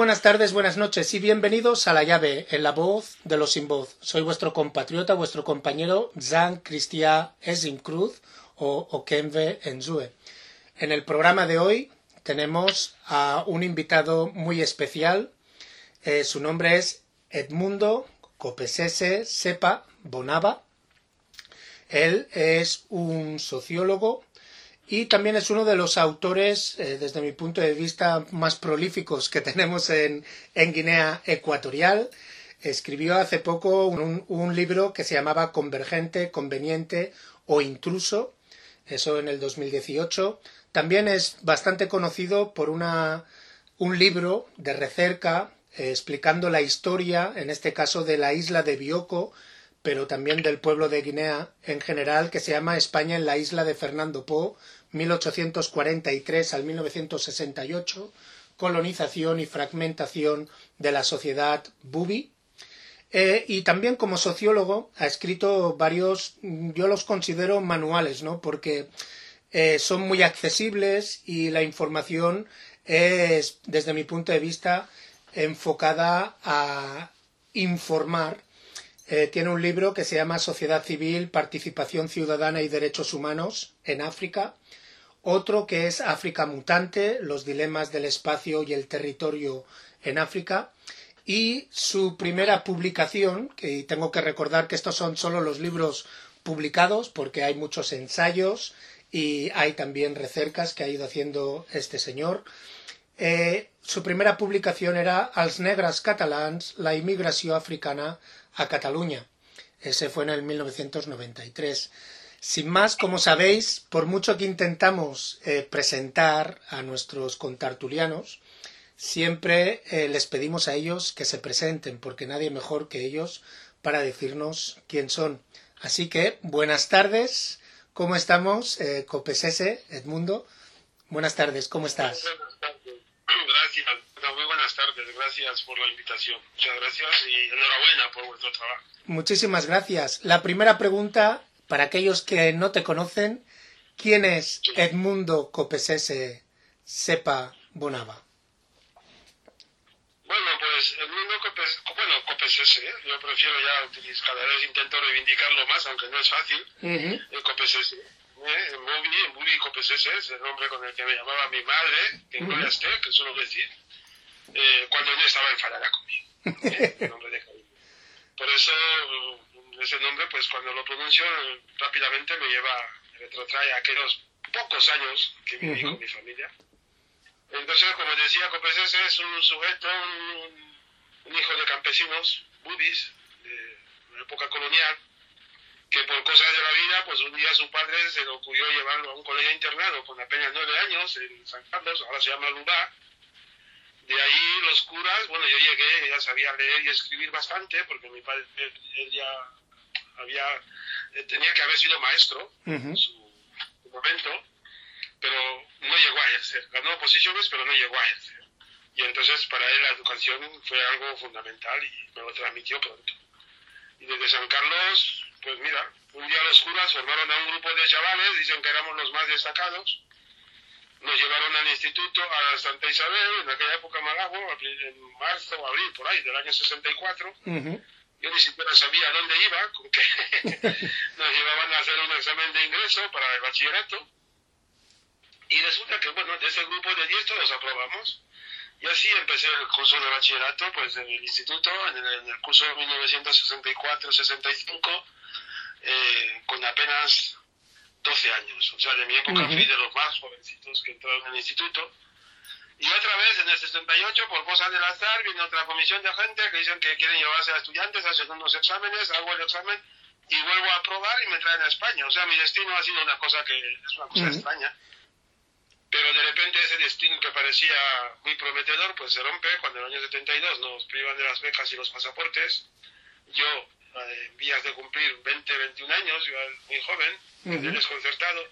Buenas tardes, buenas noches y bienvenidos a La Llave, en la voz de los sin voz. Soy vuestro compatriota, vuestro compañero Jean Christian Cruz o Okemve Enzue. En el programa de hoy tenemos a un invitado muy especial. Eh, su nombre es Edmundo Copesese Sepa Bonava. Él es un sociólogo y también es uno de los autores, eh, desde mi punto de vista, más prolíficos que tenemos en, Guinea Ecuatorial. Escribió hace poco un, libro que se llamaba Convergente, Conveniente o Intruso, eso en el 2018. También es bastante conocido por una, un libro de recerca eh, explicando la historia, en este caso de la isla de Bioko, pero también del pueblo de Guinea en general, que se llama España en la isla de Fernando Po, 1843 al 1968, colonización y fragmentación de la sociedad Bubi. Eh, y también como sociólogo ha escrito varios, yo los considero manuales, ¿no? Porque eh, son muy accesibles y la información es, desde mi punto de vista, enfocada a informar. Eh, tiene un libro que se llama Sociedad Civil, Participación Ciudadana y Derechos Humanos en África, otro que es África Mutante, los dilemas del espacio y el territorio en África, y su primera publicación, que tengo que recordar que estos son solo los libros publicados, porque hay muchos ensayos y hay también recercas que ha ido haciendo este señor. Eh, su primera publicación era Als negras catalans, la inmigración africana a Cataluña. Ese fue en el 1993. Sin más, como sabéis, por mucho que intentamos eh, presentar a nuestros contartulianos, siempre eh, les pedimos a ellos que se presenten, porque nadie mejor que ellos para decirnos quién son. Así que, buenas tardes, ¿cómo estamos? Eh, Copesese, Edmundo, buenas tardes, ¿cómo estás? Gracias, muy buenas tardes, gracias por la invitación. Muchas gracias y enhorabuena por vuestro trabajo. Muchísimas gracias. La primera pregunta para aquellos que no te conocen, ¿quién es Edmundo Copesese Sepa Bonava? Bueno, pues Edmundo Copesese, bueno, Copesese, ¿eh? yo prefiero ya utilizar, cada vez intento reivindicarlo más, aunque no es fácil, el Copesese. ¿eh? Bubi, Copesese es el nombre con el que me llamaba mi madre, que en esté, que suelo decir, eh, cuando ella estaba enfadada conmigo. ¿eh? nombre de Por eso ese nombre, pues cuando lo pronuncio rápidamente me lleva, me retrotrae a aquellos pocos años que viví con mi familia. Entonces, como decía, Copesese es un sujeto, un, hijo de campesinos, budis, de la época colonial, que por cosas de la vida, pues un día su padre se le ocurrió llevarlo a un colegio internado con apenas nueve años en San Carlos, ahora se llama Lubá. De ahí los curas, bueno, yo llegué, ya sabía leer y escribir bastante, porque mi padre, él ya había, eh, tenía que haber sido maestro en su, momento, pero no llegó a ejercer. Ganó posiciones, pero no llegó a ejercer. Y entonces para él la educación fue algo fundamental y me lo transmitió pronto. Y desde San Carlos, pues mira, un día los curas formaron a un grupo de chavales, dicen que éramos los más destacados, nos llevaron al instituto, a Santa Isabel, en aquella época Malago, en marzo o abril, por ahí, del año 64. Yo ni siquiera sabía dónde iba, con que nos llevaban a hacer un examen de ingreso para el bachillerato. Y resulta que, bueno, de ese grupo de 10 todos aprobamos. Y así empecé el curso de bachillerato, pues en el instituto, en el, curso de 1964-65, eh, con apenas 12 años. O sea, de mi época fui de los más jovencitos que entraron en el instituto. Y otra vez, en el 68, por cosas del azar, viene otra comisión de gente que dicen que quieren llevarse a estudiantes, hacen unos exámenes, hago el examen y vuelvo a aprobar y me traen a España. O sea, mi destino ha sido una cosa que es una cosa extraña. Pero de repente ese destino que parecía muy prometedor, pues se rompe cuando en el año 72 nos privan de las becas y los pasaportes. Yo, eh, en vías de cumplir 20, 21 años, yo muy joven, desconcertado,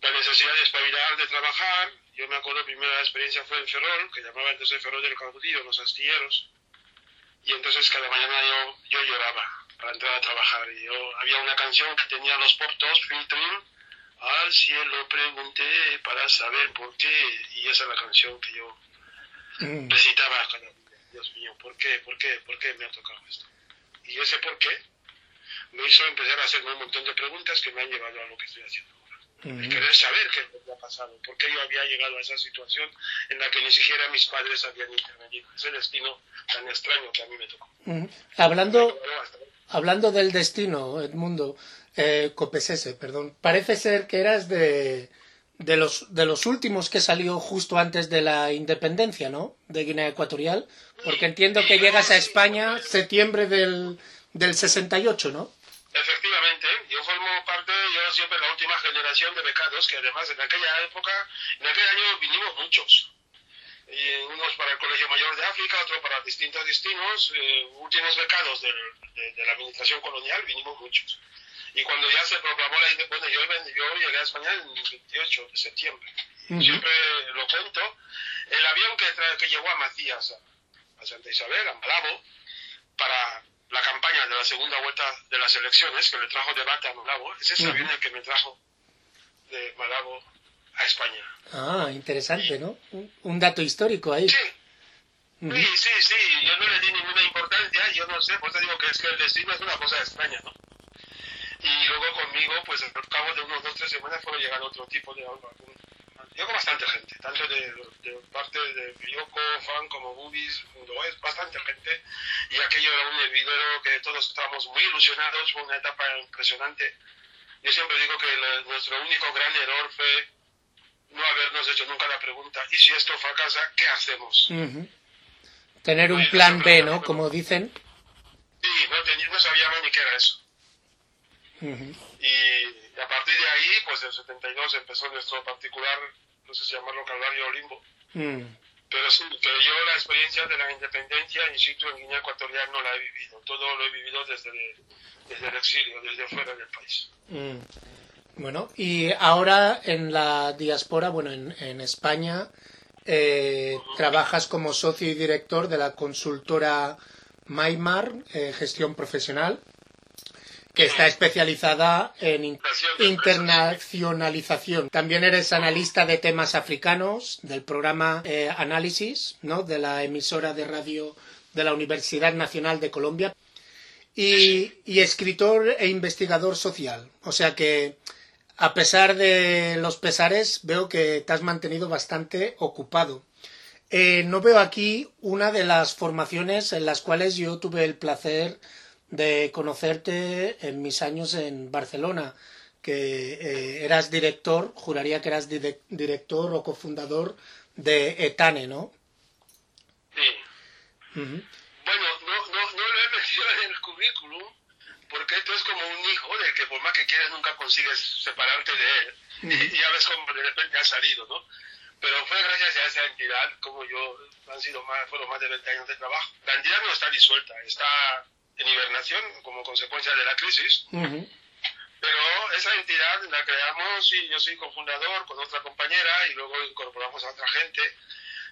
la necesidad de espabilar, de trabajar, yo me acuerdo, la primera experiencia fue en Ferrol, que llamaba entonces Ferrol del Caudillo, los astilleros. Y entonces cada mañana yo, yo lloraba para entrar a trabajar. Y yo, había una canción que tenía los portos, filtering, al cielo pregunté para saber por qué. Y esa es la canción que yo mm. necesitaba Dios mío, ¿por qué? ¿Por qué? ¿Por qué me ha tocado esto? Y ese por qué me hizo empezar a hacerme un montón de preguntas que me han llevado a lo que estoy haciendo Mm. querer saber qué me ha pasado, por qué yo había llegado a esa situación en la que ni siquiera mis padres habían intervenido. Ese destino tan extraño que a mí me tocó. Mm. Hablando, hablando del destino, Edmundo, eh, Copesese, perdón, parece ser que eras de de los, de los últimos que salió justo antes de la independencia, ¿no? De Guinea Ecuatorial, porque entiendo que llegas a España septiembre del, del 68, ¿no? Efectivamente, yo formo parte, siempre la última generación de becados, que además en aquella época, en aquel año vinimos muchos. Y unos para el Colegio Mayor de África, otros para distintos destinos, eh, últimos becados de, de la administración colonial, vinimos muchos. Y cuando ya se proclamó la independencia, bueno, yo, yo, llegué a España el 28 de septiembre. Siempre lo cuento. El avión que, que llegó a Macías, a, Santa Isabel, a Malabo, para la campaña de la segunda vuelta de las elecciones, que le trajo debate a Malabo, es ese avión el que me trajo de Malabo a España. Ah, interesante, ¿no? Un dato histórico ahí. Sí. Sí, sí, sí, yo no le di ninguna importancia, yo no sé, pues te digo que es que el destino es una cosa extraña, ¿no? Y luego conmigo, pues al cabo de unos dos o tres semanas fueron llegando otro tipo de... Llegó bastante gente, tanto de, de parte de Bioco, Fan como Bubis, es bastante gente. Y aquello era un hervidero que todos estábamos muy ilusionados, fue una etapa impresionante. Yo siempre digo que nuestro único gran error fue no habernos hecho nunca la pregunta, ¿y si esto fracasa, qué hacemos? Tener un plan B, ¿no? Como dicen. Sí, no, no sabíamos ni qué era eso. Y a partir de ahí, pues en 72 empezó nuestro particular, no sé si llamarlo Calvario o Limbo. Mm. Pero sí, pero yo la experiencia de la independencia in situ en Guinea Ecuatorial no la he vivido. Todo lo he vivido desde, desde el exilio, desde fuera del país. Mm. Bueno, y ahora en la diáspora, bueno, en, en España, eh, trabajas como socio y director de la consultora Maymar, eh, gestión profesional que está especializada en internacionalización. También eres analista de temas africanos del programa eh, Análisis, ¿no? de la emisora de radio de la Universidad Nacional de Colombia y, y escritor e investigador social. O sea que a pesar de los pesares veo que te has mantenido bastante ocupado. Eh, no veo aquí una de las formaciones en las cuales yo tuve el placer de conocerte en mis años en Barcelona, que eh, eras director, juraría que eras director o cofundador de Etane, ¿no? Sí. Bueno, no, no, no lo he metido en el currículum, porque esto es como un hijo del que por más que quieras nunca consigues separarte de él. Y ya ves cómo de repente ha salido, ¿no? Pero fue gracias a esa entidad, como yo, han sido más, fueron más de 20 años de trabajo. La entidad no está disuelta, está en hibernación como consecuencia de la crisis. Pero esa entidad la creamos y yo soy cofundador con otra compañera y luego incorporamos a otra gente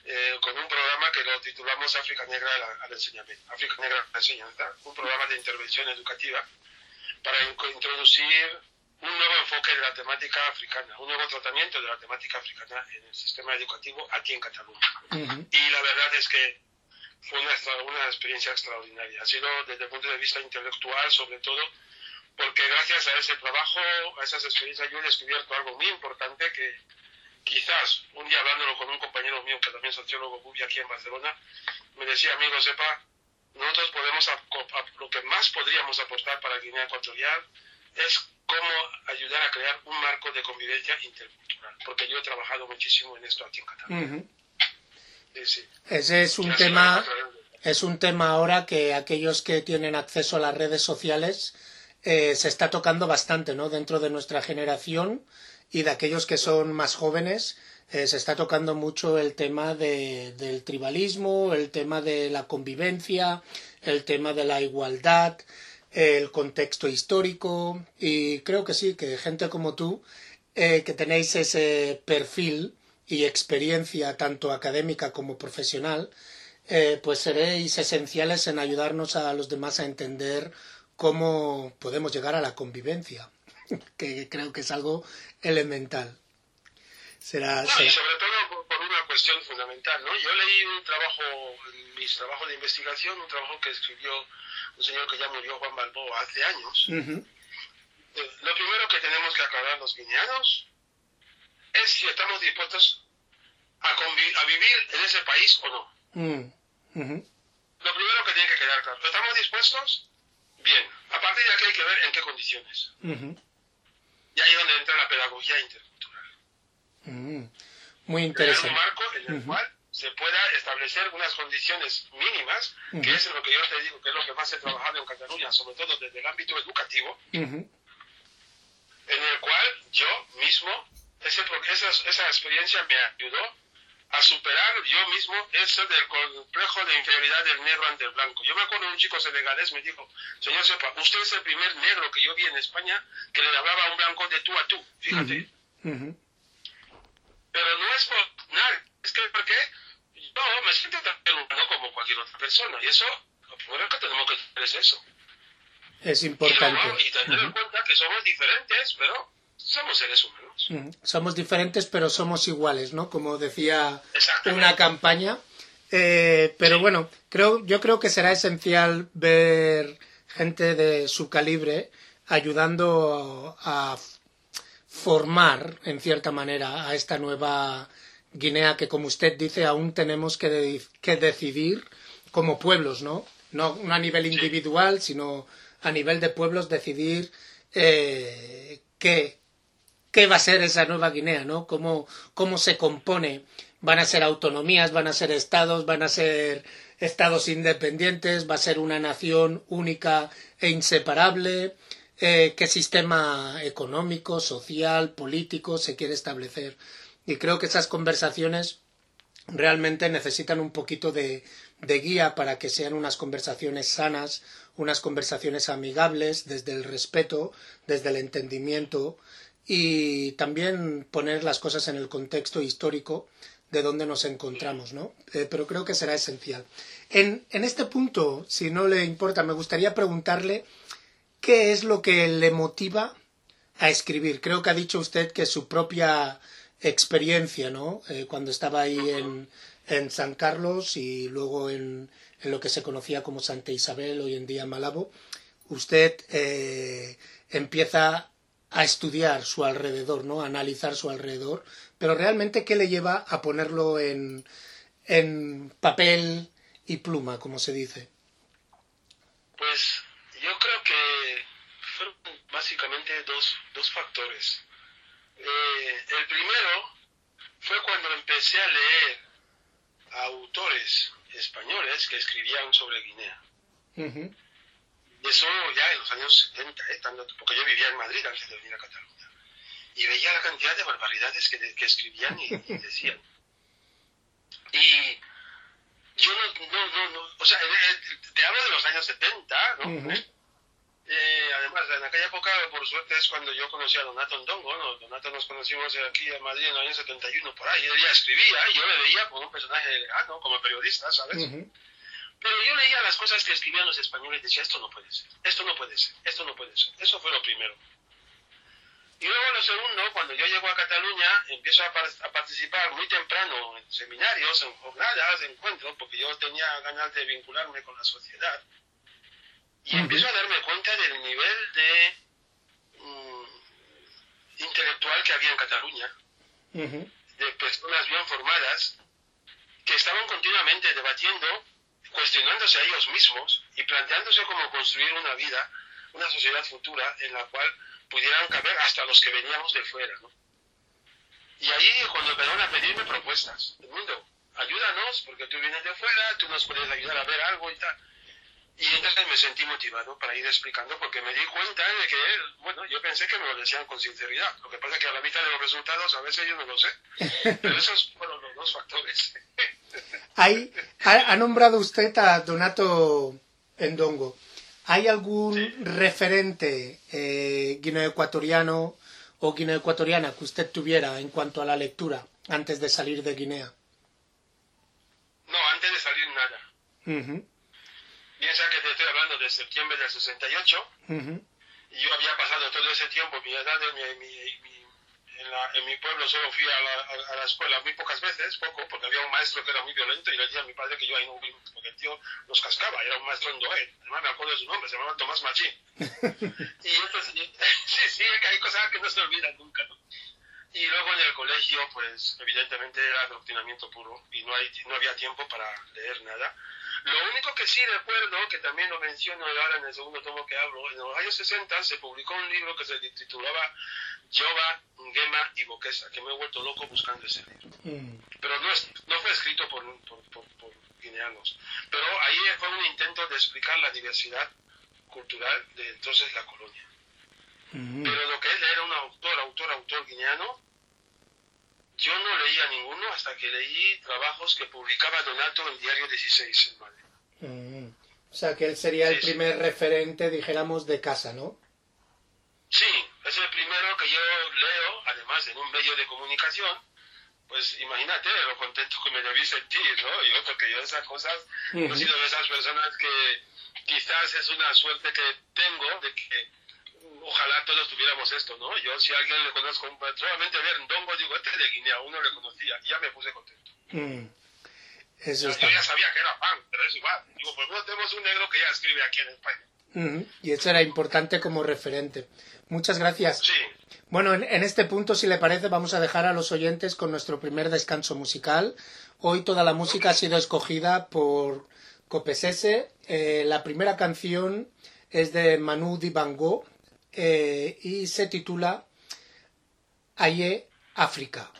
eh, con un programa que lo titulamos África Negra al, enseñamiento, África Negra a la enseñanza, un programa de intervención educativa para introducir un nuevo enfoque de la temática africana, un nuevo tratamiento de la temática africana en el sistema educativo aquí en Cataluña. Y la verdad es que fue una, una experiencia extraordinaria. Ha sido desde el punto de vista intelectual, sobre todo, porque gracias a ese trabajo, a esas experiencias, yo he descubierto algo muy importante que quizás un día hablándolo con un compañero mío que también es sociólogo Bubi aquí en Barcelona, me decía, amigo, sepa, nosotros podemos, lo que más podríamos apostar para Guinea Ecuatorial es cómo ayudar a crear un marco de convivencia intercultural, porque yo he trabajado muchísimo en esto aquí en Cataluña. Ese es un tema, es un tema ahora que aquellos que tienen acceso a las redes sociales eh, se está tocando bastante, ¿no? Dentro de nuestra generación y de aquellos que son más jóvenes eh, se está tocando mucho el tema de, del tribalismo, el tema de la convivencia, el tema de la igualdad, el contexto histórico. Y creo que sí, que gente como tú eh, que tenéis ese perfil y experiencia tanto académica como profesional, eh, pues seréis esenciales en ayudarnos a los demás a entender cómo podemos llegar a la convivencia, que creo que es algo elemental. Será, y sobre todo por una cuestión fundamental, ¿no? Yo leí un trabajo, en mis trabajos de investigación, un trabajo que escribió un señor que ya murió, Juan Balboa, hace años. Eh, lo primero que tenemos que aclarar los guineanos es si estamos dispuestos a, a vivir en ese país o no. Mm, lo primero que tiene que quedar claro, ¿estamos dispuestos? Bien, a partir de aquí hay que ver en qué condiciones. Y ahí es donde entra la pedagogía intercultural. Mm, muy interesante. un marco en el cual se pueda establecer unas condiciones mínimas, que es lo que yo te digo, que es lo que más he trabajado en Cataluña, sobre todo desde el ámbito educativo, en el cual yo mismo, ese, esa, esa experiencia me ayudó a superar yo mismo eso del complejo de inferioridad del negro ante el blanco. Yo me acuerdo de un chico senegalés me dijo, señor Sepa, usted es el primer negro que yo vi en España que le hablaba a un blanco de tú a tú, fíjate. Pero no es por nada, es que porque yo me siento tan humano como cualquier otra persona y eso, lo primero que tenemos que hacer es eso. Es importante. Y, tener en cuenta que somos diferentes, pero somos seres humanos. Somos diferentes, pero somos iguales, ¿no? Como decía una campaña. Eh, pero bueno, creo, yo creo que será esencial ver gente de su calibre ayudando a formar, en cierta manera, a esta nueva Guinea que, como usted dice, aún tenemos que, que decidir como pueblos, ¿no? ¿no? a nivel individual, sino a nivel de pueblos decidir eh, qué, qué va a ser esa nueva Guinea, ¿no? Cómo, cómo se compone. Van a ser autonomías, van a ser estados, van a ser estados independientes, va a ser una nación única e inseparable. Eh, qué sistema económico, social, político se quiere establecer. Y creo que esas conversaciones realmente necesitan un poquito de, de guía para que sean unas conversaciones sanas, unas conversaciones amigables, desde el respeto, desde el entendimiento, y también poner las cosas en el contexto histórico de donde nos encontramos, ¿no? Eh, pero creo que será esencial. En, en este punto, si no le importa, me gustaría preguntarle qué es lo que le motiva a escribir. Creo que ha dicho usted que su propia experiencia, ¿no? Eh, cuando estaba ahí en, en, San Carlos y luego en, en, lo que se conocía como Santa Isabel, hoy en día Malabo, usted eh, empieza a estudiar su alrededor, ¿no? A analizar su alrededor, pero realmente qué le lleva a ponerlo en, en papel y pluma, como se dice. Pues yo creo que fueron básicamente dos, dos factores. Eh, el primero fue cuando empecé a leer a autores españoles que escribían sobre Guinea. Y eso ya en los años 70, ¿eh? porque yo vivía en Madrid antes de venir a Cataluña. Y veía la cantidad de barbaridades que, que escribían y, decían. Y yo no, no, no, no, o sea, te hablo de los años 70, ¿no? eh, además, en aquella época, por suerte, es cuando yo conocí a Donato Ndongo, ¿no? Donato nos conocimos aquí en Madrid en el año 71, por ahí. Él ya escribía y yo le veía como un personaje ¿no? como periodista, ¿sabes? Pero yo leía las cosas que escribían los españoles y decía, esto no puede ser, esto no puede ser, esto no puede ser. Eso fue lo primero. Y luego lo segundo, cuando yo llego a Cataluña, empiezo a, participar muy temprano en seminarios, en jornadas, en encuentros, porque yo tenía ganas de vincularme con la sociedad. Y empiezo a darme cuenta del nivel de mm, intelectual que había en Cataluña, de personas bien formadas, que estaban continuamente debatiendo cuestionándose a ellos mismos y planteándose cómo construir una vida, una sociedad futura en la cual pudieran caber hasta los que veníamos de fuera. ¿no? Y ahí cuando empezaron a pedirme propuestas, el mundo, ayúdanos porque tú vienes de fuera, tú nos puedes ayudar a ver algo y tal. Y entonces me sentí motivado para ir explicando porque me di cuenta de que, bueno, yo pensé que me lo decían con sinceridad. Lo que pasa es que a la mitad de los resultados a veces yo no lo sé. Pero esos fueron los dos factores. Hay, ha, nombrado usted a Donato Endongo. ¿Hay algún referente eh, guineoecuatoriano o guineoecuatoriana que usted tuviera en cuanto a la lectura antes de salir de Guinea? No, antes de salir nada. Piensa que te estoy hablando de septiembre del 68 y yo había pasado todo ese tiempo, mi edad, mi, mi, en, mi pueblo solo fui a la, a, la, escuela muy pocas veces, poco, porque había un maestro que era muy violento y le decía a mi padre que yo ahí no fui, porque el tío nos cascaba, era un maestro en Doé, además me acuerdo de su nombre, se llamaba Tomás Machín. y entonces, sí, sí, que hay cosas que no se olvidan nunca, ¿no? Y luego en el colegio, pues evidentemente era adoctrinamiento puro y no, hay, no había tiempo para leer nada. Lo único que sí recuerdo, que también lo menciono ahora en el segundo tomo que hablo, en los años 60 se publicó un libro que se titulaba Yoba, Gema y Boquesa, que me he vuelto loco buscando ese libro. Mm. Pero no, es, no fue escrito por, por, por, guineanos. Pero ahí fue un intento de explicar la diversidad cultural de entonces la colonia. Mm. Pero lo que él era un autor, autor, autor guineano, yo no leía ninguno hasta que leí trabajos que publicaba Donato en Diario 16 en Madrid. Mm. O sea, que él sería el primer referente, dijéramos, de casa, ¿no? Sí, es el primero que yo leo, además en un medio de comunicación, pues imagínate lo contento que me debí sentir, ¿no? Y otro que yo esas cosas, he sido de esas personas que quizás es una suerte que tengo de que ojalá todos tuviéramos esto, ¿no? Yo si a alguien le conozco, solamente ver Ndongo, digo, este de Guinea, uno le conocía, y ya me puse contento. Mm. Eso Yo ya sabía que era fan, pero es igual. Digo, pues no tenemos un negro que ya escribe aquí en España. Y eso era importante como referente. Muchas gracias. Bueno, en, este punto, si le parece, vamos a dejar a los oyentes con nuestro primer descanso musical. Hoy toda la música ha sido escogida por Copesese. Eh, la primera canción es de Manu Dibango eh, y se titula Aye África.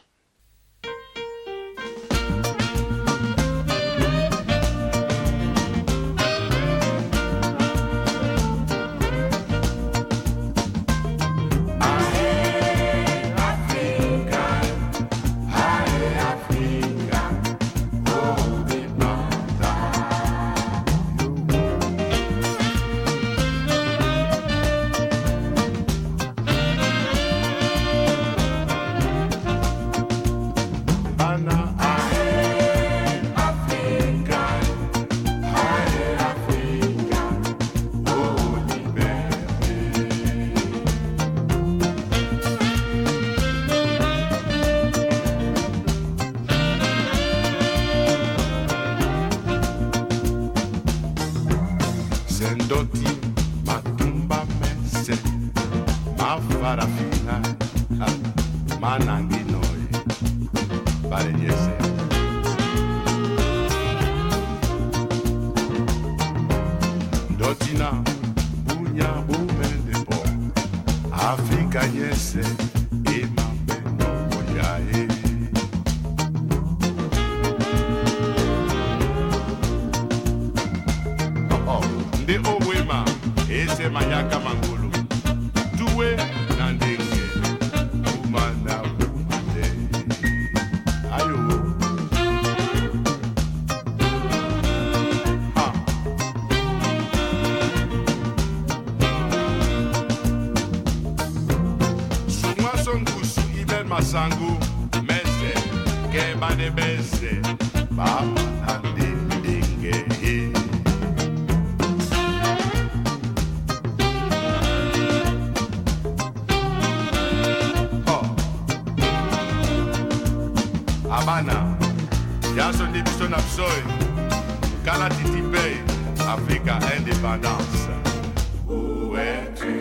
Habana, Jason Dibison Absoy, Kala Titipe, Africa independence. Où es-tu?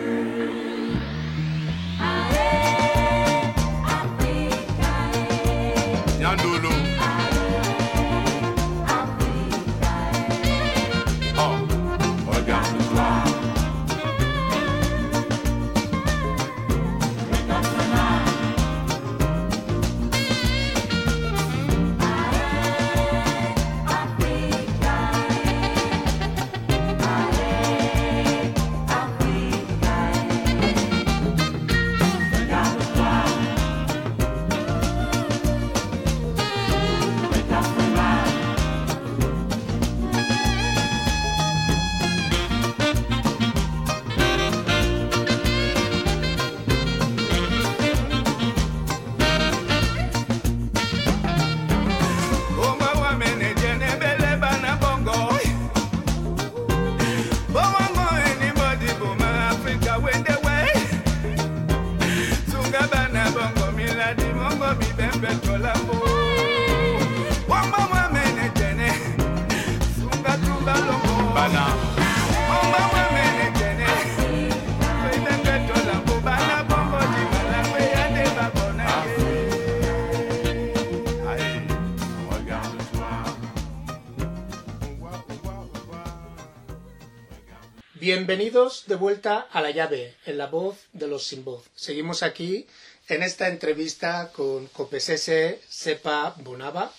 Bienvenidos de vuelta a la llave, en la voz de los sin voz. Seguimos aquí en esta entrevista con Copesese Sepa Bonava.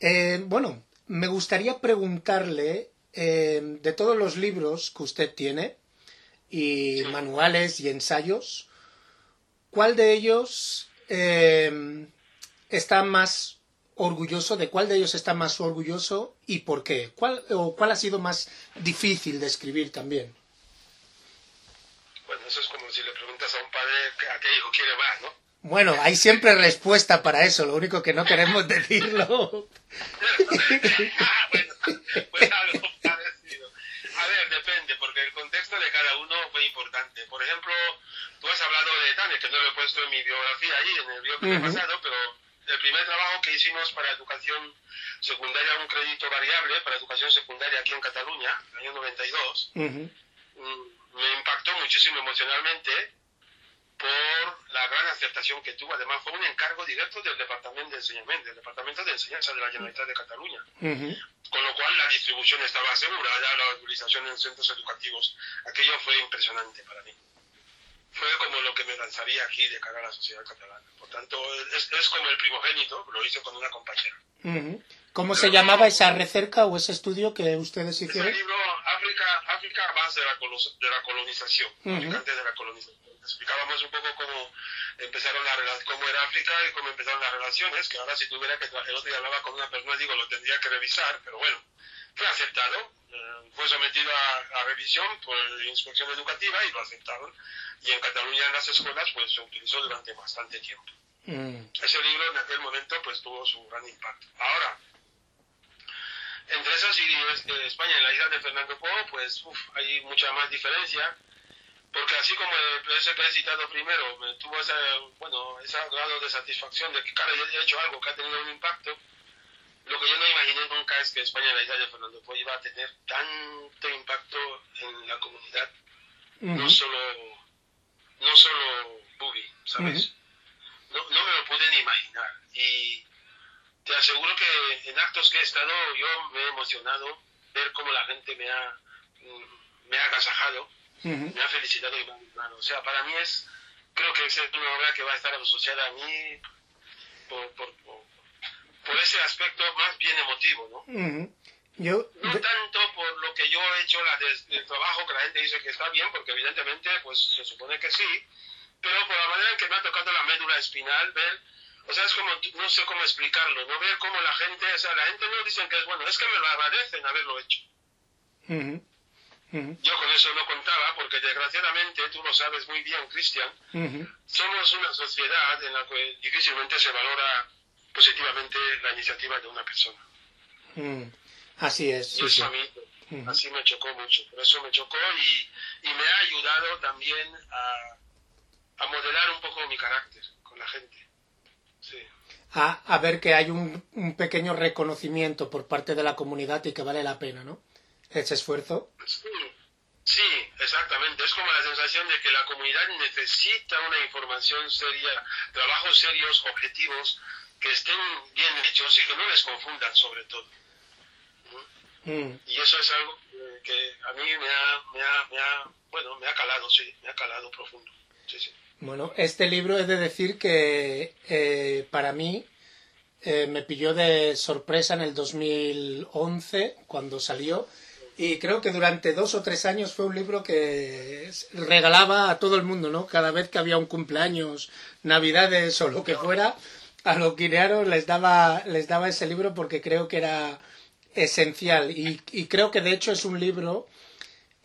Eh, bueno, me gustaría preguntarle eh, de todos los libros que usted tiene, y manuales y ensayos, ¿cuál de ellos eh, está más orgulloso? ¿De cuál de ellos está más orgulloso y por qué? ¿Cuál, o cuál ha sido más difícil de escribir también? Bueno, eso es como si le preguntas a un padre a qué hijo quiere más, ¿no? Bueno, hay siempre respuesta para eso, lo único que no queremos decirlo. ah, bueno, pues algo parecido. A ver, depende, porque el contexto de cada uno fue importante. Por ejemplo, tú has hablado de Tania, que no lo he puesto en mi biografía ahí, en el biografía pasado, pero el primer trabajo que hicimos para educación secundaria, un crédito variable para educación secundaria aquí en Cataluña, en el año 92, mm, me impactó muchísimo emocionalmente por la gran aceptación que tuvo. Además, fue un encargo directo del Departamento de Enseñamiento, del Departamento de Enseñanza de la Generalitat de Cataluña. Con lo cual, la distribución estaba asegurada, la utilización en centros educativos. Aquello fue impresionante para mí fue como lo que me lanzaría aquí de cara a la sociedad catalana. Por tanto, es, como el primogénito, lo hice con una compañera. ¿Cómo se llamaba esa recerca o ese estudio que ustedes hicieron? Ese libro, África, África base de la, de la colonización, antes de la colonización. Explicábamos un poco cómo empezaron la, cómo era África y cómo empezaron las relaciones, que ahora si tuviera que, el otro día hablaba con una persona, digo, lo tendría que revisar, pero bueno, fue aceptado, eh, fue sometido a, a, revisión por la inspección educativa y lo aceptaron y en Cataluña en las escuelas pues se utilizó durante bastante tiempo. Mm. Ese libro en aquel momento pues tuvo su gran impacto. Ahora, entre esas y eh, España y la isla de Fernando Po pues hay mucha más diferencia porque así como ese que he citado primero me tuvo ese, bueno, ese grado de satisfacción de que claro, yo he hecho algo que ha tenido un impacto, lo que yo no imaginé nunca es que España la isla de Fernando Po iba a tener tanto impacto en la comunidad, no solo no solo Bubi, ¿sabes? no, no, me lo pude ni imaginar. Y te aseguro que en actos que he estado yo me he emocionado ver cómo la gente me ha, mm, me ha agasajado, me ha felicitado y me ha animado. O sea, para mí es, creo que es una obra que va a estar asociada a mí por, por, por, ese aspecto más bien emotivo, ¿no? Yo, no tanto por lo que yo he hecho la el trabajo que la gente dice que está bien, porque evidentemente pues se supone que sí, pero por la manera en que me ha tocado la médula espinal, ver, o sea, es como, no sé cómo explicarlo, no ver cómo la gente, o sea, la gente no dice que es bueno, es que me lo agradecen haberlo hecho. Yo con eso no contaba, porque desgraciadamente, tú lo sabes muy bien, Cristian, somos una sociedad en la que difícilmente se valora positivamente la iniciativa de una persona. Así es. Y eso a mí, así me chocó mucho. Por eso me chocó y, me ha ayudado también a, modelar un poco mi carácter con la gente. Sí. A, ver que hay un, un, pequeño reconocimiento por parte de la comunidad y que vale la pena, ¿no? Ese esfuerzo. Sí, sí, exactamente. Es como la sensación de que la comunidad necesita una información seria, trabajos serios, objetivos, que estén bien hechos y que no les confundan sobre todo. Mm. Y eso es algo que a mí me ha, me ha, me ha, bueno, me ha calado, sí, me ha calado profundo. Sí, sí. Bueno, este libro he de decir que eh, para mí eh, me pilló de sorpresa en el 2011 cuando salió y creo que durante dos o tres años fue un libro que regalaba a todo el mundo, ¿no? Cada vez que había un cumpleaños, navidades o lo que fuera, a los guineanos les daba, les daba ese libro porque creo que era esencial y, creo que de hecho es un libro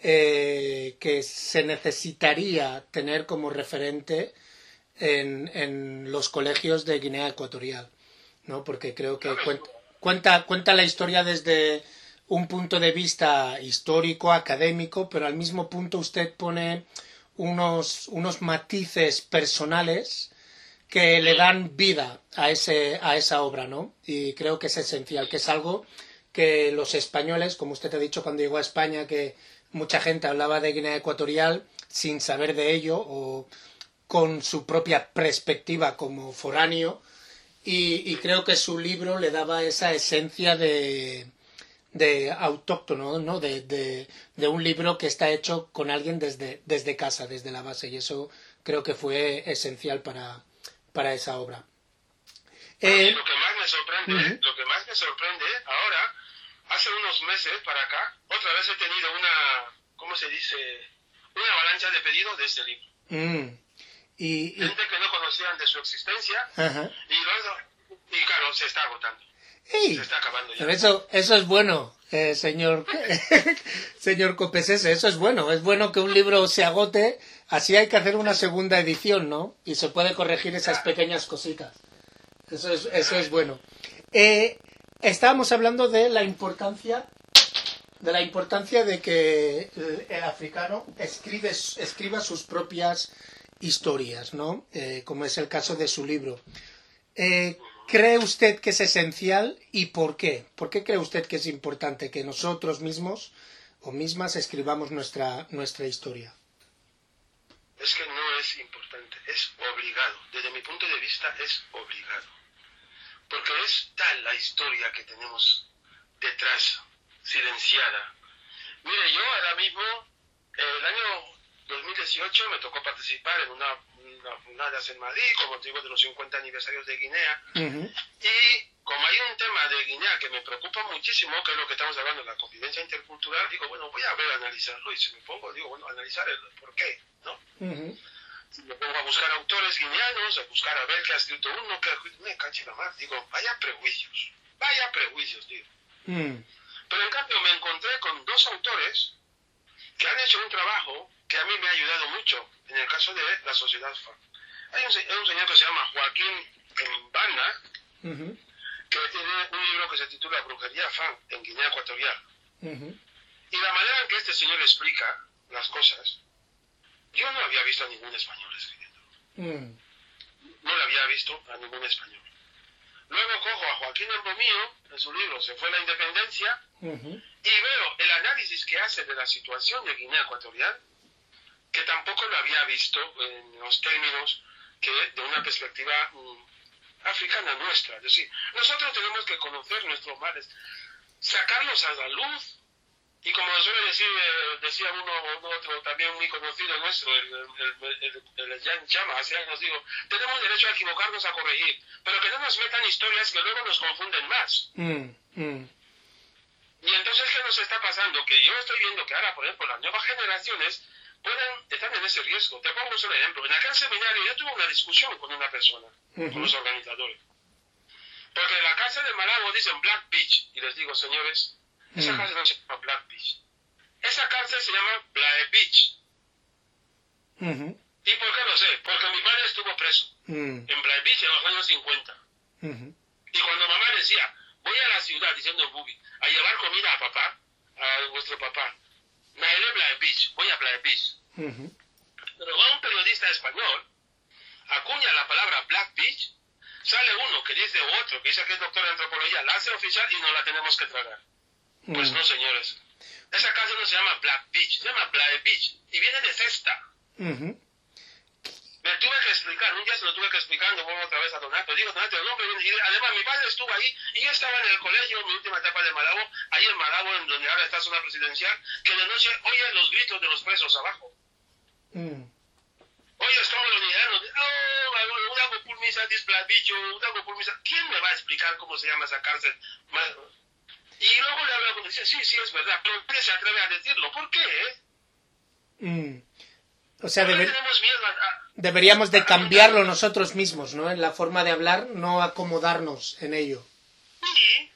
eh, que se necesitaría tener como referente en, en, los colegios de Guinea Ecuatorial, ¿no? Porque creo que cuenta, cuenta la historia desde un punto de vista histórico, académico, pero al mismo punto usted pone unos, unos matices personales que le dan vida a, ese, a esa obra, ¿no? Y creo que es esencial, que es algo que los españoles, como usted ha dicho cuando llegó a España, que mucha gente hablaba de Guinea Ecuatorial sin saber de ello o con su propia perspectiva como foráneo, y, creo que su libro le daba esa esencia de, de autóctono, ¿no? De, de, un libro que está hecho con alguien desde, desde casa, desde la base, y eso creo que fue esencial para, para esa obra. Eh, lo que más me sorprende, lo que más me sorprende ahora, hace unos meses para acá, otra vez he tenido una, ¿cómo se dice? Una avalancha de pedidos de este libro. Mm. Y, Gente que no conocían de su existencia y, y claro, se está agotando. Se está acabando ya. eso, eso es bueno, eh, señor, señor Copesese, eso es bueno. Es bueno que un libro se agote, así hay que hacer una segunda edición, ¿no? Y se puede corregir esas pequeñas cositas. Eso es, eso es bueno. Eh, estábamos hablando de la importancia de la importancia de que el africano escribe, escriba sus propias historias, ¿no? Eh, como es el caso de su libro. Eh, ¿Cree usted que es esencial y por qué? ¿Por qué cree usted que es importante que nosotros mismos o mismas escribamos nuestra, nuestra historia? Es que no es importante, es obligado. Desde mi punto de vista es obligado porque es tal la historia que tenemos detrás, silenciada. Mire, yo ahora mismo, el año 2018 me tocó participar en una, una en Madrid con motivo de los 50 aniversarios de Guinea. Y como hay un tema de Guinea que me preocupa muchísimo, que es lo que estamos hablando, la confidencia intercultural, digo, bueno, voy a ver, analizarlo. Y si me pongo, digo, bueno, analizar el por qué, ¿no? me pongo a buscar autores guineanos, a buscar a ver qué ha escrito uno, que me caché la mar, digo, vaya prejuicios, vaya prejuicios, digo. Pero en cambio me encontré con dos autores que han hecho un trabajo que a mí me ha ayudado mucho en el caso de la sociedad FAN. Hay un, señor que se llama Joaquín Mbana, que tiene un libro que se titula Brujería Fan en Guinea Ecuatorial. Y la manera en que este señor explica las cosas yo no había visto a ningún español escribiendo. Mm. No lo había visto a ningún español. Luego cojo a Joaquín Embomío, en su libro Se fue la independencia, y veo el análisis que hace de la situación de Guinea Ecuatorial, que tampoco lo había visto en los términos que de una perspectiva mm, africana nuestra. Es decir, nosotros tenemos que conocer nuestros males, sacarlos a la luz y como suele decir, eh, decía uno, uno, otro también muy conocido nuestro, el, el, el, el Jan Chama, hace años digo, tenemos derecho a equivocarnos, a corregir, pero que no nos metan historias que luego nos confunden más. Mm, mm. Y entonces, ¿qué nos está pasando? Que yo estoy viendo que ahora, por ejemplo, las nuevas generaciones pueden estar en ese riesgo. Te pongo un ejemplo. En aquel seminario yo tuve una discusión con una persona, con los organizadores. Porque en la cárcel de Malago dicen Black Beach. Y les digo, señores, esa mm. cárcel no se llama Black Beach. Esa cárcel se llama Black Beach. ¿Y por qué lo sé? Porque mi padre estuvo preso mm. en Black Beach en los años 50. Y cuando mamá decía, voy a la ciudad, diciendo Bubi, a llevar comida a papá, a vuestro papá, me a Black Beach, voy a Black Beach. Pero va un periodista español, acuña la palabra Black Beach, sale uno que dice otro que dice que es doctor de antropología, la hace oficial y no la tenemos que tragar. Pues mm. no, señores. Esa casa no se llama Black Beach, se llama Black Beach. Y viene de cesta. Me tuve que explicar, un día se lo tuve que explicar, no vuelvo otra vez a Donato. Digo, Donato, el viene. Y además, mi padre estuvo ahí y yo estaba en el colegio, en mi última etapa de Malabo, ahí en Malabo, en donde ahora está zona presidencial, que de noche oye los gritos de los presos abajo. Mm. Oye, estamos los niños, oh, una gopulmisa, displabicho, una gopulmisa. ¿Quién me va a explicar cómo se llama esa cárcel? Y luego le habla y dice, sí, sí, es verdad, pero nadie se atreve a decirlo. ¿Por qué? Mm. O sea, deberíamos de cambiarlo nosotros mismos, ¿no? En la forma de hablar, no acomodarnos en ello. Sí.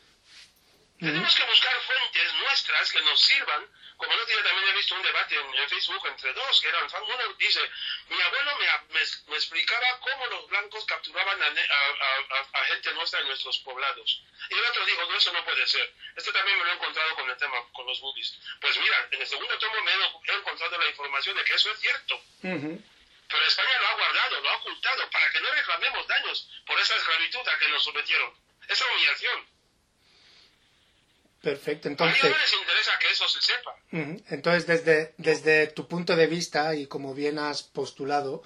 Tenemos que buscar fuentes nuestras que nos sirvan como el día también he visto un debate en, Facebook entre dos que eran uno dice mi abuelo me, me, explicaba cómo los blancos capturaban a, a, gente nuestra en nuestros poblados y el otro dijo no eso no puede ser este también me lo he encontrado con el tema con los boobies pues mira en el segundo tomo me he, encontrado la información de que eso es cierto pero España lo ha guardado lo ha ocultado para que no reclamemos daños por esa esclavitud a que nos sometieron esa humillación Perfecto, entonces... A les interesa que eso se sepa. Entonces, desde, desde tu punto de vista, y como bien has postulado,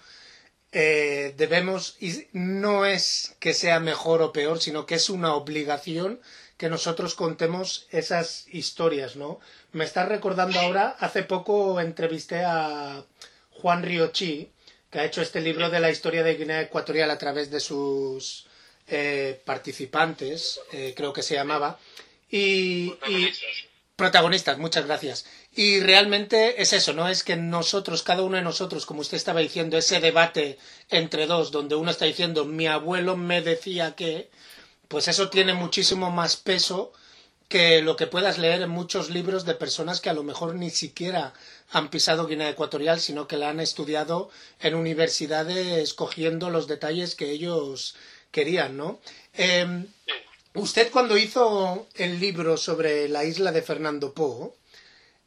eh, debemos, y no es que sea mejor o peor, sino que es una obligación que nosotros contemos esas historias, ¿no? Me está recordando ahora, hace poco entrevisté a Juan Riochi, que ha hecho este libro de la historia de Guinea Ecuatorial a través de sus eh, participantes, eh, creo que se llamaba, y, y protagonistas, muchas gracias. Y realmente es eso, ¿no? Es que nosotros, cada uno de nosotros, como usted estaba diciendo, ese debate entre dos, donde uno está diciendo, mi abuelo me decía que, pues eso tiene muchísimo más peso que lo que puedas leer en muchos libros de personas que a lo mejor ni siquiera han pisado Guinea Ecuatorial, sino que la han estudiado en universidades cogiendo los detalles que ellos querían, ¿no? Em, usted cuando hizo el libro sobre la isla de Fernando Po,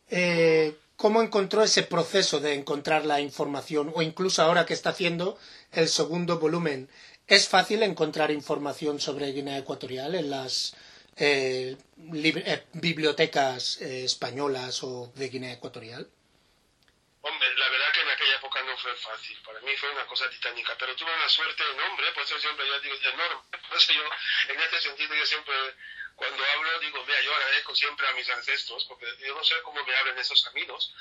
eh, ¿cómo encontró ese proceso de encontrar la información? O incluso ahora que está haciendo el segundo volumen, ¿es fácil encontrar información sobre Guinea Ecuatorial en las eh, eh, bibliotecas españolas o de Guinea Ecuatorial? Hombre, la verdad que en aquella época no fue fácil. Para mí fue una cosa titánica, pero tuve una suerte enorme, por eso siempre yo digo enorme. Por eso yo, en este sentido, yo siempre, cuando hablo, digo, mira, yo agradezco siempre a mis ancestros, porque yo no sé cómo me abren esos caminos.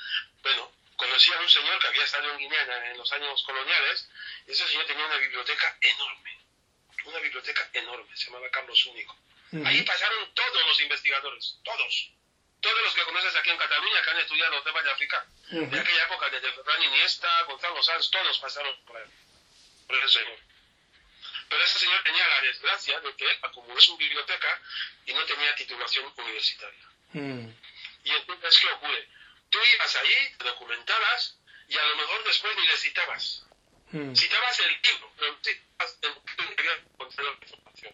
Bueno, conocí a un señor que había estado en Guinea en los años coloniales, y ese señor tenía una biblioteca enorme. Una biblioteca enorme, se llamaba Carlos Único. Ahí pasaron todos los investigadores, todos todos los que conoces aquí en Cataluña que han estudiado los temas de África, de aquella época, desde Ferran Iniesta, Gonzalo Sanz, todos pasaron por ahí, por ese señor. Pero ese señor tenía la desgracia de que acumuló su biblioteca y no tenía titulación universitaria. Mm. Y entonces, ¿qué ocurre? Tú ibas allí, te documentabas y a lo mejor después ni le citabas. Mm. Citabas el libro, pero citabas el la información.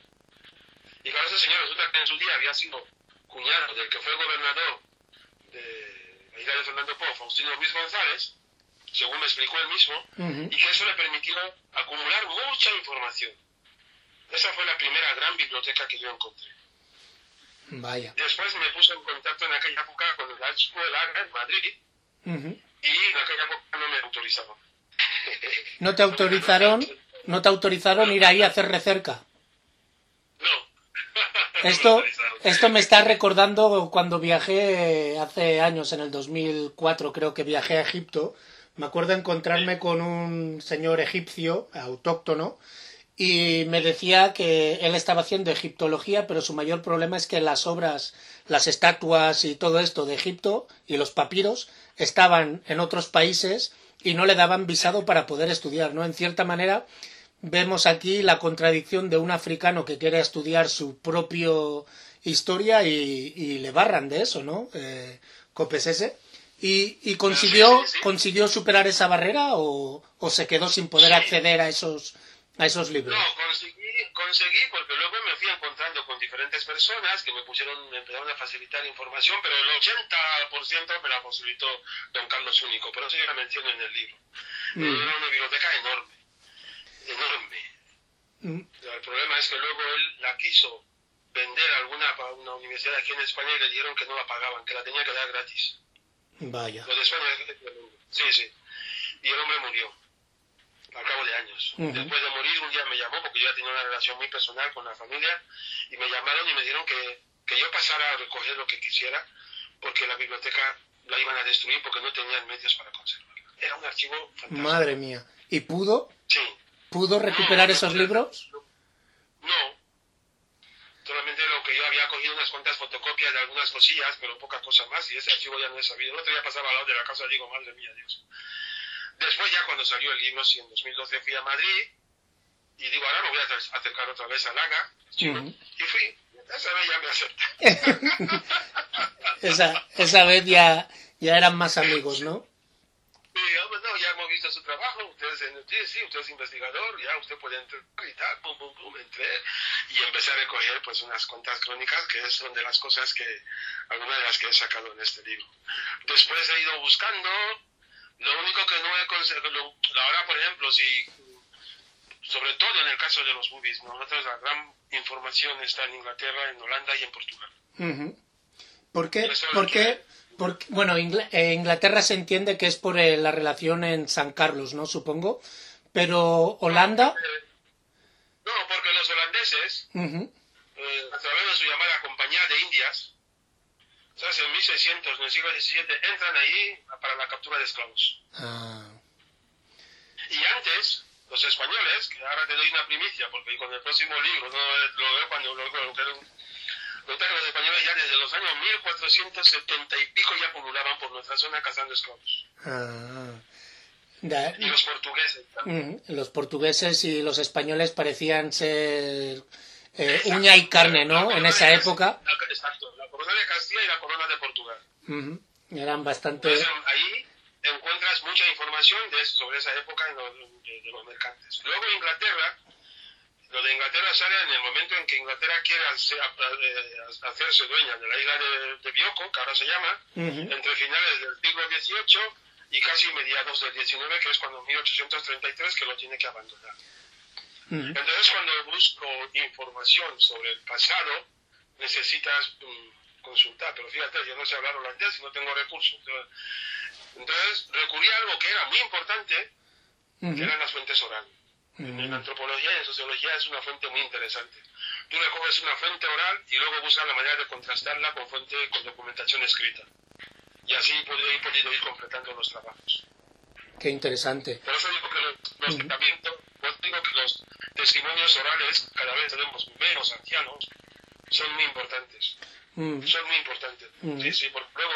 Y claro, ese señor resulta que en su día había sido cuñado del que fue gobernador de la isla de Fernando Po, Faustino Luis González, según me explicó él mismo, y que eso le permitió acumular mucha información. Esa fue la primera gran biblioteca que yo encontré. Vaya. Después me puse en contacto en aquella época con el Archivo del Agra en Madrid y en aquella época no me autorizaban. ¿No te autorizaron, no te autorizaron ir ahí a hacer recerca? Esto, esto me está recordando cuando viajé hace años, en el 2004 creo que viajé a Egipto. Me acuerdo encontrarme con un señor egipcio, autóctono, y me decía que él estaba haciendo egiptología, pero su mayor problema es que las obras, las estatuas y todo esto de Egipto y los papiros estaban en otros países y no le daban visado para poder estudiar, ¿no? En cierta manera, vemos aquí la contradicción de un africano que quiere estudiar su propio historia y, le barran de eso, ¿no? Eh, Copesese. ¿Y, y consiguió, consiguió superar esa barrera o, o, se quedó sin poder acceder a esos, a esos libros? No, conseguí, conseguí porque luego me fui encontrando con diferentes personas que me pusieron, me empezaron a facilitar información, pero el 80% me la facilitó don Carlos Único, por eso yo la menciono en el libro. Mm. Era una biblioteca enorme enorme. Mm. El problema es que luego él la quiso vender a alguna una universidad aquí en España y le dijeron que no la pagaban, que la tenía que dar gratis. Vaya. Los de España, sí, sí. Y el hombre murió al cabo de años. Después de morir, un día me llamó, porque yo ya tenía una relación muy personal con la familia, y me llamaron y me dijeron que, que yo pasara a recoger lo que quisiera, porque la biblioteca la iban a destruir porque no tenían medios para conservarla. Era un archivo fantástico. Madre mía. ¿Y pudo? Sí. ¿Pudo recuperar esos libros? No. Solamente lo que yo había cogido unas cuantas fotocopias de algunas cosillas, pero poca cosa más, y ese archivo ya no he sabido. El otro día pasaba al lado de la casa y digo, madre mía, Dios. Después ya cuando salió el libro, sí, en 2012 fui a Madrid, y digo, ahora me voy a acercar otra vez a Laga, y fui. Esa vez ya me acepta. esa, esa vez ya, ya eran más amigos, ¿no? No, ya hemos visto su trabajo, usted es, sí, usted es investigador, ya usted puede entrar y tal, pum, pum, pum, entré y empecé a recoger pues unas cuantas crónicas que son de las cosas que, algunas de las que he sacado en este libro. Después he ido buscando, lo único que no he conseguido, ahora por ejemplo, si, sobre todo en el caso de los movies, nosotros la gran información está en Inglaterra, en Holanda y en Portugal. ¿Por qué? Porque, porque, bueno, eh, Inglaterra se entiende que es por eh, la relación en San Carlos, ¿no? Supongo. Pero Holanda. No, porque los holandeses, eh, a través de su llamada Compañía de Indias, ¿sabes? En 1600, en el siglo XVII, entran ahí para la captura de esclavos. Ah. Y antes, los españoles, que ahora te doy una primicia, porque con el próximo libro no lo veo cuando lo, lo, lo, Los españoles ya desde los años 1470 y pico ya pululaban por nuestra zona cazando esclavos. Ah, y los portugueses. los portugueses y los españoles parecían ser eh, uña y carne, ¿no? En esa época. exacto, la corona de Castilla y la corona de Portugal. Eran bastante. ahí encuentras mucha información de, sobre esa época de, de los mercantes. Luego Inglaterra lo de Inglaterra sale en el momento en que Inglaterra quiere eh, hacerse dueña de la isla de, Bioko, que ahora se llama, entre finales del siglo XVIII y casi mediados del XIX, que es cuando en 1833 que lo tiene que abandonar. Entonces, cuando busco información sobre el pasado, necesitas mm, consultar. Pero fíjate, yo no sé hablar holandés y no tengo recursos. Entonces, recurrí a algo que era muy importante, que eran las fuentes orales. En antropología y en sociología es una fuente muy interesante. Tú recoges una fuente oral y luego buscas la manera de contrastarla con fuente con documentación escrita. Y así he podido ir completando los trabajos. Qué interesante. Por eso digo que los, digo que los testimonios orales, cada vez tenemos menos ancianos, son muy importantes. Son muy importantes. Sí, sí, porque luego,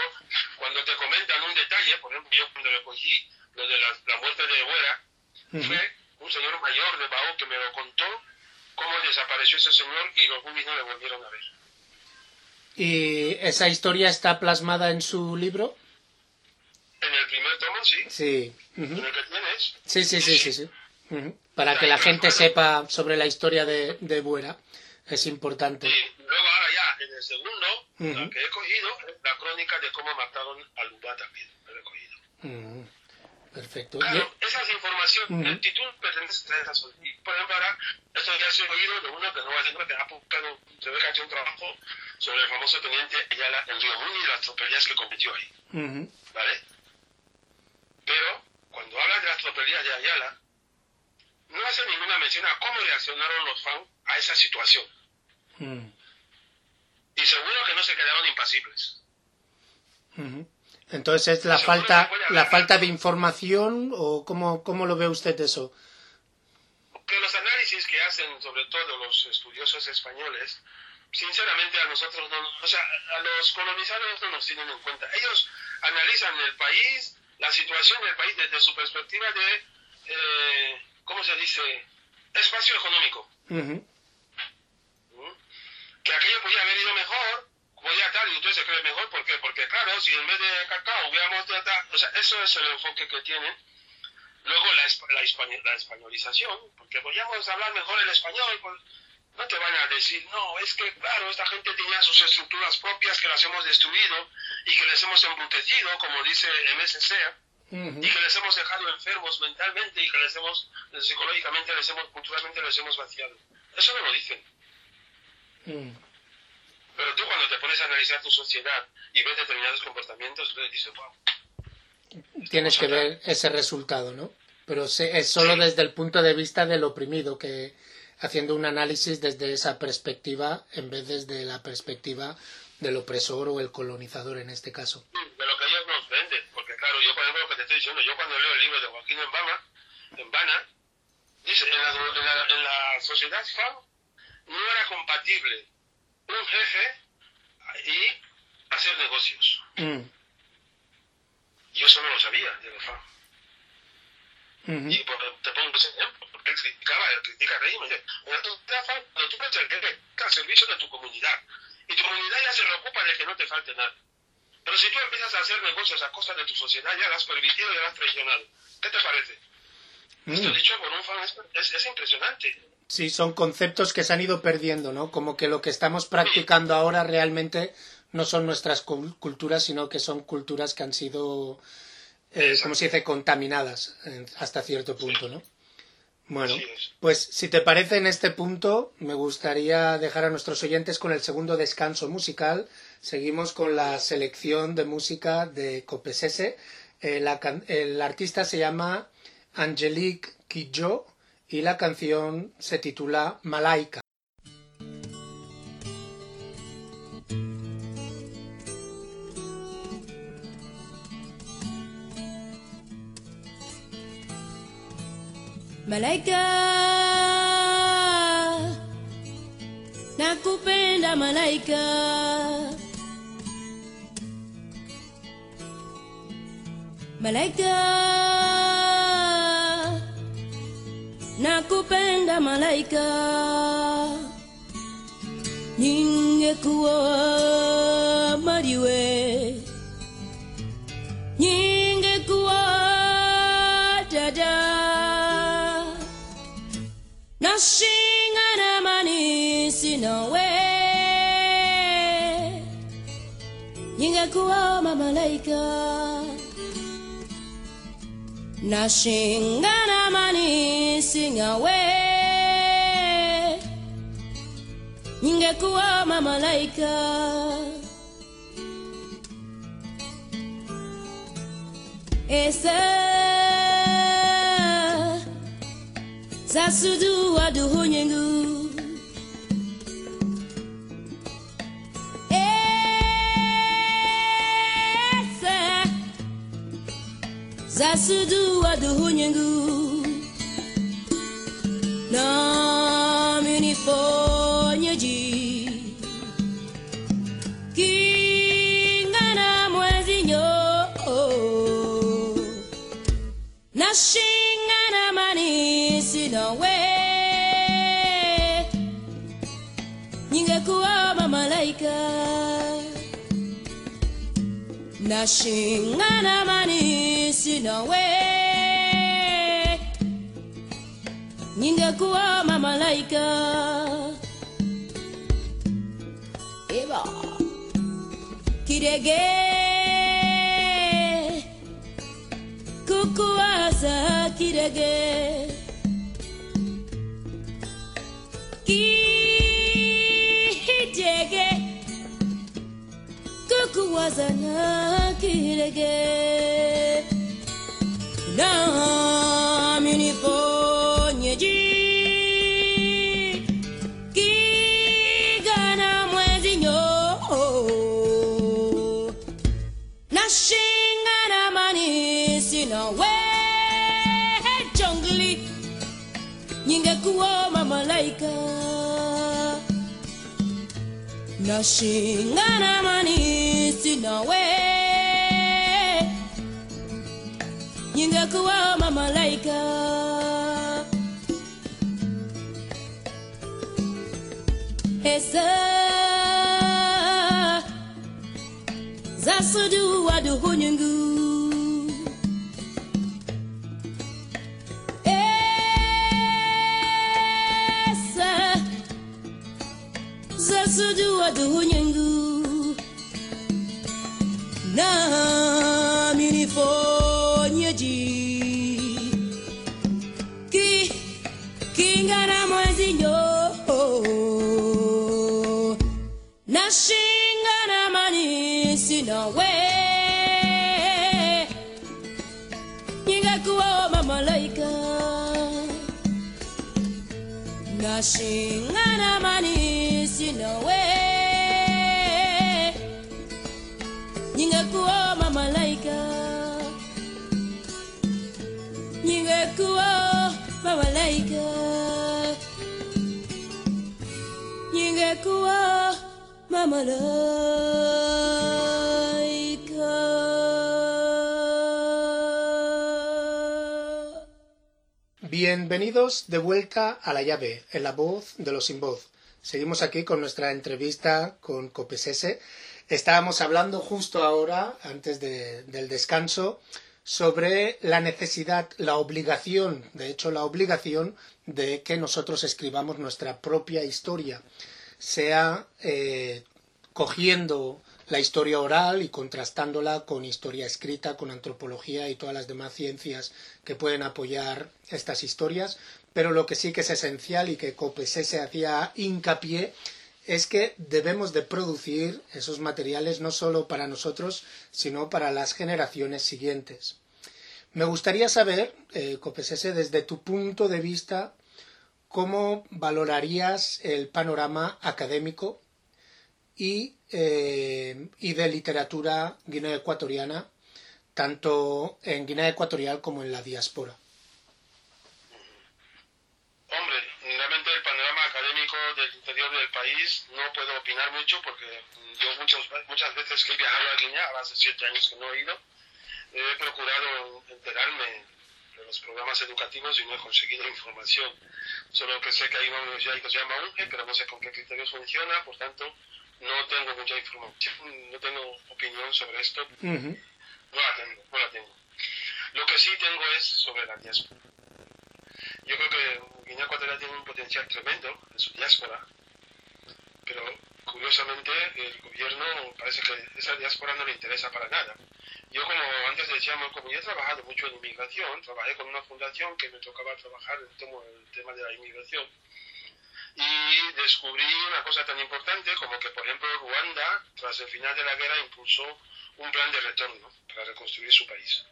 cuando te comentan un detalle, por ejemplo, yo cuando recogí lo de la, muerte de Buera, fue un señor mayor de Bao que me lo contó, cómo desapareció ese señor y los bubis no le volvieron a ver. ¿Y esa historia está plasmada en su libro? En el primer tomo, sí. Sí. ¿En el que tienes? Sí, sí, sí, sí. sí. Para que la gente sepa sobre la historia de, de Buera. Es importante. Y luego ahora ya, en el segundo, lo que he cogido la crónica de cómo mataron a Lubá también. Lo he cogido. Perfecto. Claro, esas informaciones, el título pertenece a esas. Y por ejemplo, ahora, esto ya se ha oído de uno que no va a decir que ha buscado, se ve que ha hecho un trabajo sobre el famoso teniente Ayala en Río Muni y las tropelías que cometió ahí. ¿Vale? Pero, cuando habla de las tropelías de Ayala, no hace ninguna mención a cómo reaccionaron los fans a esa situación. Y seguro que no se quedaron impasibles. Entonces es la falta, la falta de información o cómo, cómo lo ve usted eso? Que los análisis que hacen sobre todo los estudiosos españoles, sinceramente a nosotros no, o sea, a los colonizadores no nos tienen en cuenta. Ellos analizan el país, la situación del país desde su perspectiva de, eh, ¿cómo se dice? Espacio económico. ¿Mm? Que aquello podía haber ido mejor podía tal y entonces se cree mejor. ¿Por qué? Porque claro, si en vez de cacao hubiéramos tratado, o sea, eso es el enfoque que tienen. Luego la, la, la españolización, porque podíamos hablar mejor el español, pues, no te van a decir, no, es que claro, esta gente tenía sus estructuras propias que las hemos destruido y que les hemos embrutecido, como dice MSC, y que les hemos dejado enfermos mentalmente y que les hemos, psicológicamente, les hemos, culturalmente les hemos vaciado. Eso no lo dicen. Mm. Pero tú cuando te pones a analizar tu sociedad y ves determinados comportamientos, tú dices, wow. Tienes que ver ese resultado, ¿no? Pero es solo desde el punto de vista del oprimido, que haciendo un análisis desde esa perspectiva en vez desde la perspectiva del opresor o el colonizador en este caso. De lo que ellos nos venden, porque claro, yo por ejemplo lo que te estoy diciendo, yo cuando leo el libro de Joaquín Embama, en Bana, dice, en la, en la, en la sociedad FAO no era compatible un jefe y hacer negocios. Mm. Yo eso no lo sabía de la fama. Y te pongo un ejemplo, porque él criticaba, él critica el régimen. Cuando tú el jefe, al servicio de tu comunidad, y tu comunidad ya se preocupa de que no te falte nada. Pero si tú empiezas a hacer negocios a costa de tu sociedad, ya la has permitido, ya la has traicionado. ¿Qué te parece? Mm. Esto dicho por un fan es, es impresionante. Sí, son conceptos que se han ido perdiendo, ¿no? Como que lo que estamos practicando ahora realmente no son nuestras culturas, sino que son culturas que han sido, eh, como se dice, contaminadas hasta cierto punto, ¿no? Bueno, pues si te parece en este punto, me gustaría dejar a nuestros oyentes con el segundo descanso musical Seguimos con la selección de música de Copesese. Eh, el artista se llama Angelique Kidjo y la canción se titula Malaika. Malaika nakupenda malaika malaika nakupenda malaika. Ningekuwa mariwe. Ningekuwa dada. Nashingana manisi nawe ningekuwa mamalaika nashingana mani singa singawe ningekuwa mamalaika. Esa zasudu waduhu nyengu zasudu waduhunyengu na minifonyeji kingana mwezi nyo. Nashi nashingana manisi nawe ningekuwa mamalaika eba kidege kukuwaza kidege wazana kirege. Now. Nashingana manisi nawe ningekuwa mamalaika esa zasudu mashingana mani sina we ningekuwa malaika. Ningekuwa malaika. ningekuwa mamalaika Bienvenidos de vuelta a la llave, en la voz de los sin voz. Seguimos aquí con nuestra entrevista con Copesese. Estábamos hablando justo ahora, antes de- del descanso, sobre la necesidad, la obligación, de hecho la obligación de que nosotros escribamos nuestra propia historia, sea eh, cogiendo la historia oral y contrastándola con historia escrita, con antropología y todas las demás ciencias que pueden apoyar estas historias, pero lo que sí que es esencial y que Copesé se hacía hincapié es que debemos de producir esos materiales no solo para nosotros, sino para las generaciones siguientes. Me gustaría saber, eh, Copesese, desde tu punto de vista, cómo valorarías el panorama académico y, eh, y de literatura guinea ecuatoriana, tanto en Guinea Ecuatorial como en la diáspora. Hombre, realmente el panorama académico del interior del país no puedo opinar mucho porque yo muchas, muchas veces que he viajado a Guinea, hace siete años que no he ido, he procurado enterarme de los programas educativos y no he conseguido información. Solo que sé que hay una universidad que se llama UNGE, pero no sé con qué criterios funciona, por tanto no tengo mucha información, no tengo opinión sobre esto. No la tengo, no la tengo. Lo que sí tengo es sobre la diáspora. Yo creo que Guinea Ecuatorial tiene un potencial tremendo en su diáspora, pero curiosamente el gobierno parece que esa diáspora no le interesa para nada. Yo como antes decíamos, como yo he trabajado mucho en inmigración, trabajé con una fundación que me tocaba trabajar en el tema de la inmigración, y descubrí una cosa tan importante como que, por ejemplo, Ruanda, tras el final de la guerra, impulsó un plan de retorno para reconstruir su país.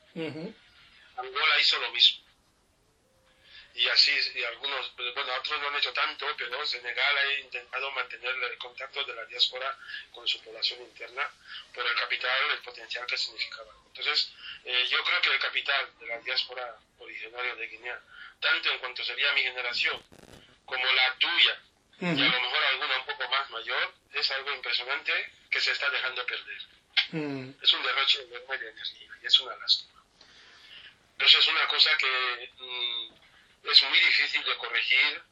Angola hizo lo mismo. Y así, y algunos, bueno, otros no han hecho tanto, pero Senegal ha intentado mantener el contacto de la diáspora con su población interna por el capital, el potencial que significaba. Entonces, eh, yo creo que el capital de la diáspora originaria de Guinea, tanto en cuanto sería mi generación, como la tuya, y a lo mejor alguna un poco más mayor, es algo impresionante que se está dejando perder. Mm. Es un derroche enorme de energía y es una lástima. Eso es una cosa que mm, es muy difícil de corregir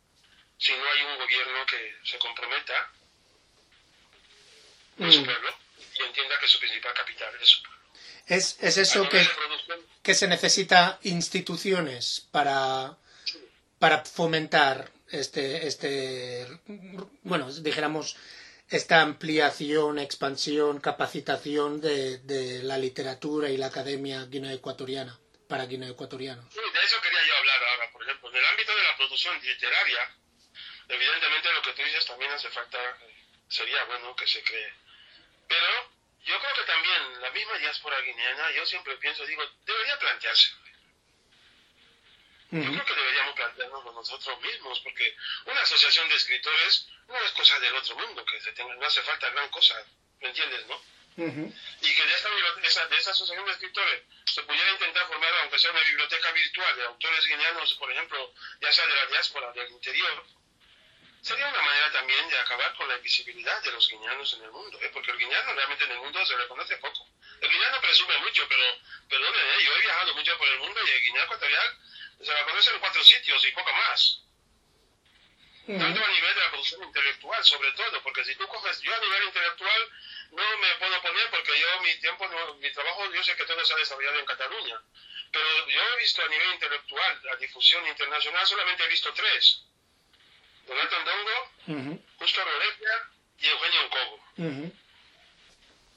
si no hay un gobierno que se comprometa con su Mm. pueblo y entienda que su principal capital es su pueblo. Es, es eso que, que se necesita instituciones para, para fomentar este, este, bueno, dijéramos, esta ampliación, expansión, capacitación de, de la literatura y la academia guinea-ecuatoriana para guinea-ecuatorianos. Sí, de eso quería yo hablar ahora, por ejemplo. En el ámbito de la producción literaria, evidentemente lo que tú dices también hace falta, eh, sería bueno que se cree. Pero yo creo que también la misma diáspora guineana, yo siempre pienso, digo, debería plantearse. Yo creo que deberíamos plantearnos nosotros mismos, porque una asociación de escritores no es cosa del otro mundo, que se tenga, no hace falta gran cosa, ¿me entiendes, no? Y que de esta, esa, de esa asociación de escritores se pudiera intentar formar, aunque sea una biblioteca virtual de autores guineanos, por ejemplo, ya sea de la diáspora, del interior, sería una manera también de acabar con la invisibilidad de los guineanos en el mundo, ¿eh? porque el guineano realmente en el mundo se le conoce poco. El guineano presume mucho, pero, perdónenme, ¿eh? yo he viajado mucho por el mundo y el Guinea Ecuatorial se la conoce en cuatro sitios y poco más tanto a nivel de la producción intelectual, sobre todo, porque si tú coges, yo a nivel intelectual no me puedo poner porque yo mi tiempo, no- mi trabajo, yo sé que todo se ha desarrollado en Cataluña, pero yo he visto a nivel intelectual la difusión internacional, solamente he visto tres, Donato Ndongo, Ujú. Justo Roletia y Eugenio. Ujú.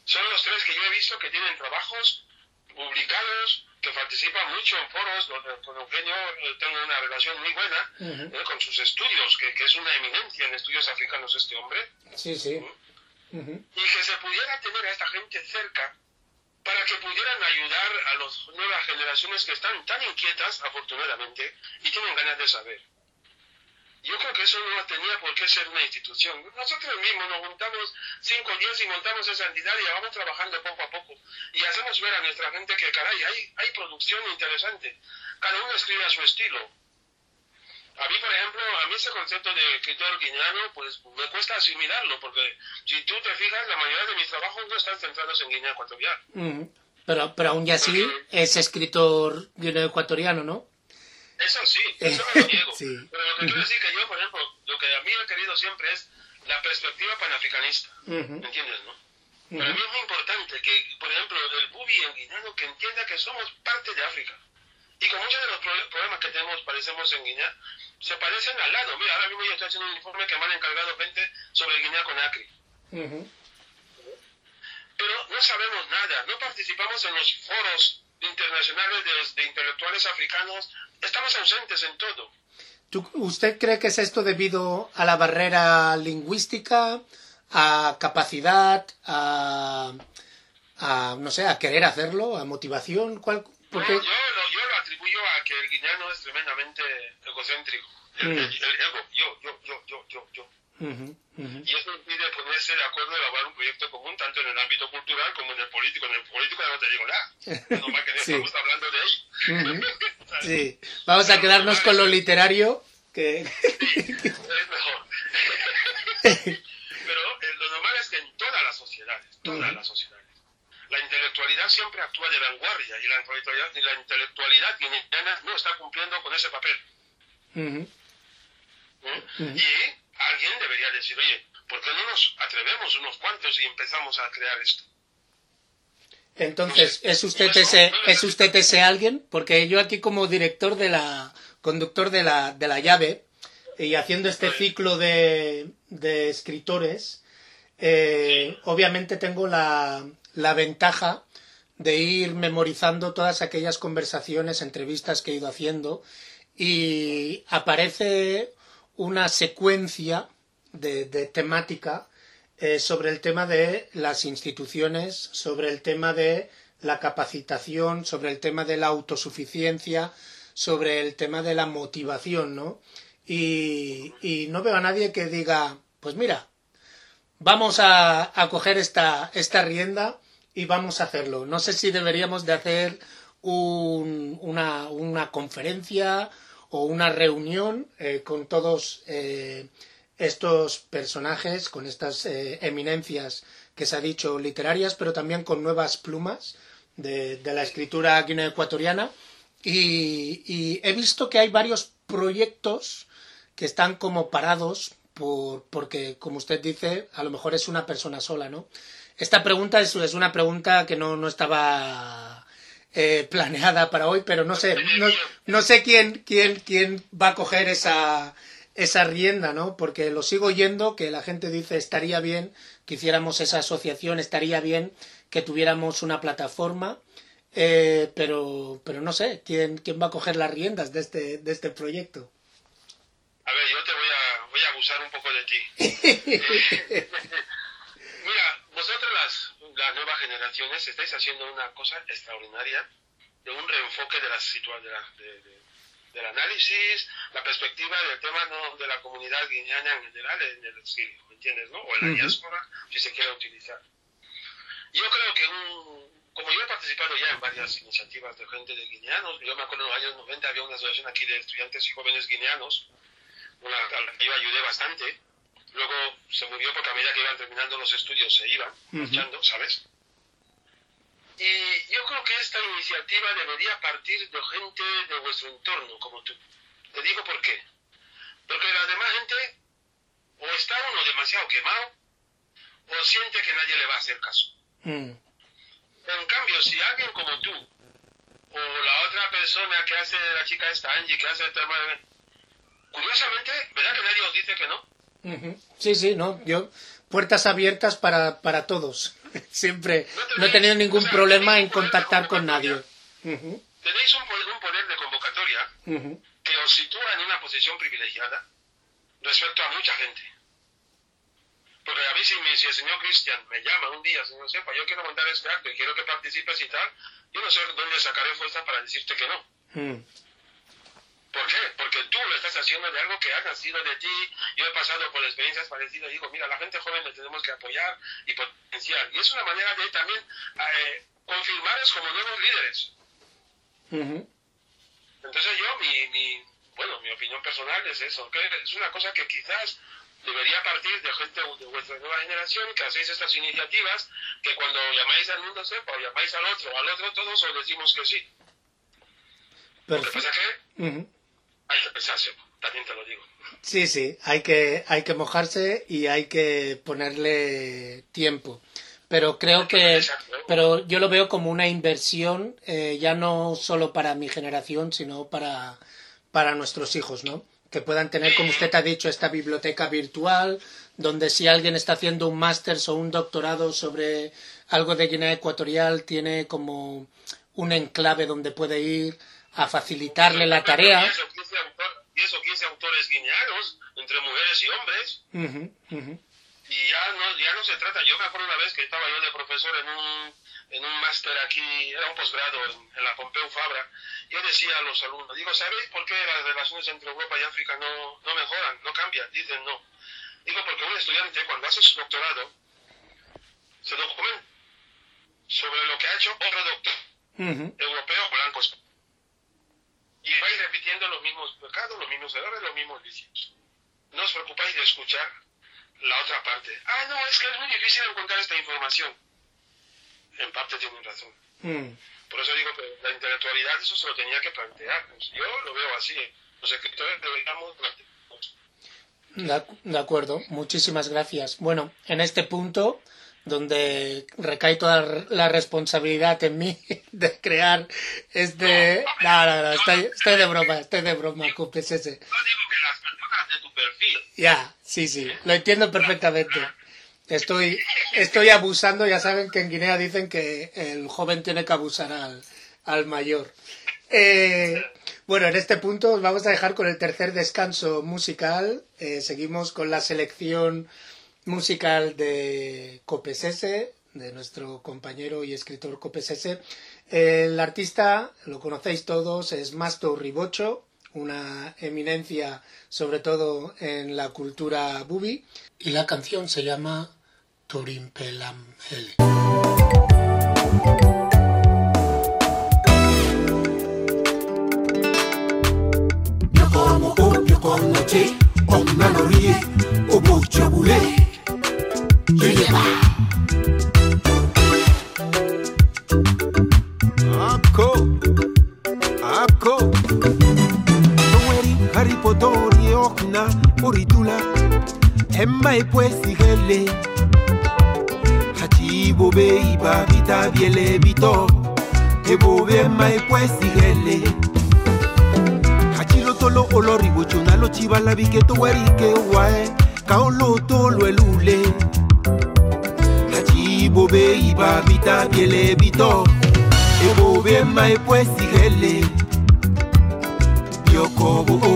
Son los tres que yo he visto que tienen trabajos publicados, que participan mucho en foros, donde con Eugenio eh, tengo una relación muy buena, eh, con sus estudios, que, que es una eminencia en estudios africanos este hombre, Sí, sí. Y que se pudiera tener a esta gente cerca para que pudieran ayudar a las nuevas generaciones que están tan inquietas, afortunadamente, y tienen ganas de saber. Yo creo que eso no tenía por qué ser una institución. Nosotros mismos nos juntamos cinco días y montamos esa entidad y vamos trabajando poco a poco. Y hacemos ver a nuestra gente que, caray, hay, hay producción interesante. Cada uno escribe a su estilo. A mí, por ejemplo, a mí ese concepto de escritor guineano, pues me cuesta asimilarlo, porque si tú te fijas, la mayoría de mis trabajos no están centrados en Guinea Ecuatorial. Ujú. Pero, pero aún y así es escritor guineo-ecuatoriano, ¿no? Eso sí, eso no lo niego. Sí. Pero lo que quiero decir que yo, por ejemplo, lo que a mí he querido siempre es la perspectiva panafricanista. ¿Me entiendes, no? Para mí es muy importante que, por ejemplo, el bubi en guineano que entienda que somos parte de África. Y con muchos de los pro- problemas que tenemos, parecemos en Guinea, se parecen al lado. Mira, ahora mismo yo estoy haciendo un informe que me han encargado gente sobre Guinea Conakry. Ujú. Pero no sabemos nada, no participamos en los foros internacionales de, de intelectuales africanos, estamos ausentes en todo. ¿Tú- ¿Usted cree que es esto debido a la barrera lingüística, a capacidad, a, a, no sé, a querer hacerlo, a motivación? ¿Cuál? Porque, Yo, lo, yo lo atribuyo a que el guineano es tremendamente egocéntrico. El, Mm. el- el ego, yo, yo, yo, yo, yo, yo. Y eso impide ponerse de acuerdo y elaborar un proyecto común, tanto en el ámbito cultural como en el político. En el político ya no te digo nada. No más que Sí. estamos hablando de ahí. Sí, vamos a quedarnos con lo literario, que... Es mejor. Pero eh, lo normal es que en todas las sociedades, todas las sociedades, la intelectualidad siempre actúa de vanguardia y la intelectualidad, y la intelectualidad guineana no está cumpliendo con ese papel. Ujú. Y alguien debería decir, oye, ¿por qué no nos atrevemos unos cuantos y empezamos a crear esto? Entonces, ¿es usted ese, es usted ese alguien? Porque yo aquí como director de la, conductor de la, de la llave, y haciendo este ciclo de, de escritores, eh, obviamente tengo la, la ventaja de ir memorizando todas aquellas conversaciones, entrevistas que he ido haciendo, y aparece una secuencia de, de temática eh, sobre el tema de las instituciones, sobre el tema de la capacitación, sobre el tema de la autosuficiencia, sobre el tema de la motivación, ¿no? Y, y no veo a nadie que diga, pues mira, vamos a, a coger esta, esta rienda y vamos a hacerlo. No sé si deberíamos de hacer un- una, una conferencia o una reunión eh, con todos eh, estos personajes, con estas eh, eminencias que se ha dicho literarias, pero también con nuevas plumas de, la escritura guineoecuatoriana. Y, y he visto que hay varios proyectos que están como parados por, porque, como usted dice, a lo mejor es una persona sola, ¿no? Esta pregunta es, es una pregunta que no, no estaba eh, planeada para hoy, pero no sé, no, no sé quién, quién, quién va a coger esa, esa rienda, ¿no? Porque lo sigo oyendo, que la gente dice estaría bien que hiciéramos esa asociación, estaría bien que tuviéramos una plataforma, eh, pero, pero no sé quién, quién va a coger las riendas de este, de este proyecto. A ver, yo te voy a, voy a abusar un poco de ti. Las, nuevas generaciones estáis haciendo una cosa extraordinaria de un reenfoque de la situa- de la- de- de- del análisis, la perspectiva del tema no, de la comunidad guineana en general en el exilio, ¿me entiendes? ¿no? O en la diáspora, si se quiere utilizar. Yo creo que un, como yo he participado ya en varias iniciativas de gente de guineanos, yo me acuerdo en los años 90 había una asociación aquí de estudiantes y jóvenes guineanos, una, a la que yo ayudé bastante, luego se murió porque a medida que iban terminando los estudios se iban marchando, ¿sabes? Y yo creo que esta iniciativa debería partir de gente de vuestro entorno, como tú. Te digo por qué. Porque la demás gente o está uno demasiado quemado o siente que nadie le va a hacer caso. Mm, En cambio, si alguien como tú, o la otra persona que hace la chica esta Angie, que hace el tema de... Curiosamente, ¿verdad que nadie os dice que no? Ujú. Sí, sí, no, yo puertas abiertas para, para todos. Siempre no he tenido ningún problema en contactar con nadie. Tenéis un poder, un poder de convocatoria que os sitúa en una posición privilegiada respecto a mucha gente. Porque a mí si, si el señor Cristian me llama un día, señor Sepa, yo quiero montar este acto y quiero que participes y tal, yo no sé dónde sacaré fuerza para decirte que no. ¿Por qué? Porque tú lo estás haciendo de algo que ha nacido de ti. Yo he pasado por experiencias parecidas y digo, mira, la gente joven le tenemos que apoyar y potenciar. Y es una manera de también eh, confirmarles como nuevos líderes. ujú. Entonces yo, mi, mi, bueno, mi opinión personal es eso, que es una cosa que quizás debería partir de gente de vuestra nueva generación que hacéis estas iniciativas, que cuando llamáis al mundo sepa o llamáis al otro al otro, todos os decimos que sí. Lo que Perfecto. pasa que pensarse, también te lo digo. Sí, sí, hay que, hay que mojarse y hay que ponerle tiempo. Pero creo que, pero yo lo veo como una inversión, eh, ya no solo para mi generación, sino para, para nuestros hijos, ¿no? Que puedan tener, como usted ha dicho, esta biblioteca virtual, donde si alguien está haciendo un máster o un doctorado sobre algo de Guinea Ecuatorial, tiene como un enclave donde puede ir a facilitarle la tarea. Esos 15 autor- y esos 15 autores entre mujeres y hombres. Y ya no, ya no se trata, yo me acuerdo una vez que estaba yo de profesor en un, en un máster aquí, era un posgrado en, la Pompeu Fabra, yo decía a los alumnos, digo, ¿sabéis por qué las relaciones entre Europa y África no, no mejoran, no cambian? Dicen no. Digo, porque un estudiante cuando hace su doctorado se documenta sobre lo que ha hecho otro doctor europeo blanco y vais repitiendo los mismos pecados, los mismos errores, los mismos vicios. No os preocupáis de escuchar la otra parte. Ah, no, es que es muy difícil encontrar esta información. En parte tienen razón. Mm. Por eso digo que la intelectualidad eso se lo tenía que plantear. Pues yo lo veo así. Los escritores deberíamos de acuerdo, muchísimas gracias. Bueno, en este punto donde recae toda la responsabilidad en mí de crear este... No, no, no, estoy, estoy de broma, estoy de broma, Copes ese. No digo que las personas de tu perfil. Ya, sí, sí, lo entiendo perfectamente. Estoy, estoy abusando, ya saben que en Guinea dicen que el joven tiene que abusar al, al mayor. Eh, bueno, en este punto vamos a dejar con el tercer descanso musical. Eh, seguimos con la selección musical de Copesese, de nuestro compañero y escritor Copesese. El artista, lo conocéis todos, es Masto Ribocho, una eminencia sobre todo en la cultura bubi, y la canción se llama Turimpelam Riba. Ako, ako Toweri okna uritula Emma epwesi gele beiba bita bito Ebo bema epwesi gele Hachilo tolo olori bochona lo chibala biketo werike wae Kaolo Kaolo tolo elule. Bobe iba bita biele bito. Ebobe ma epuesigele bioko bo o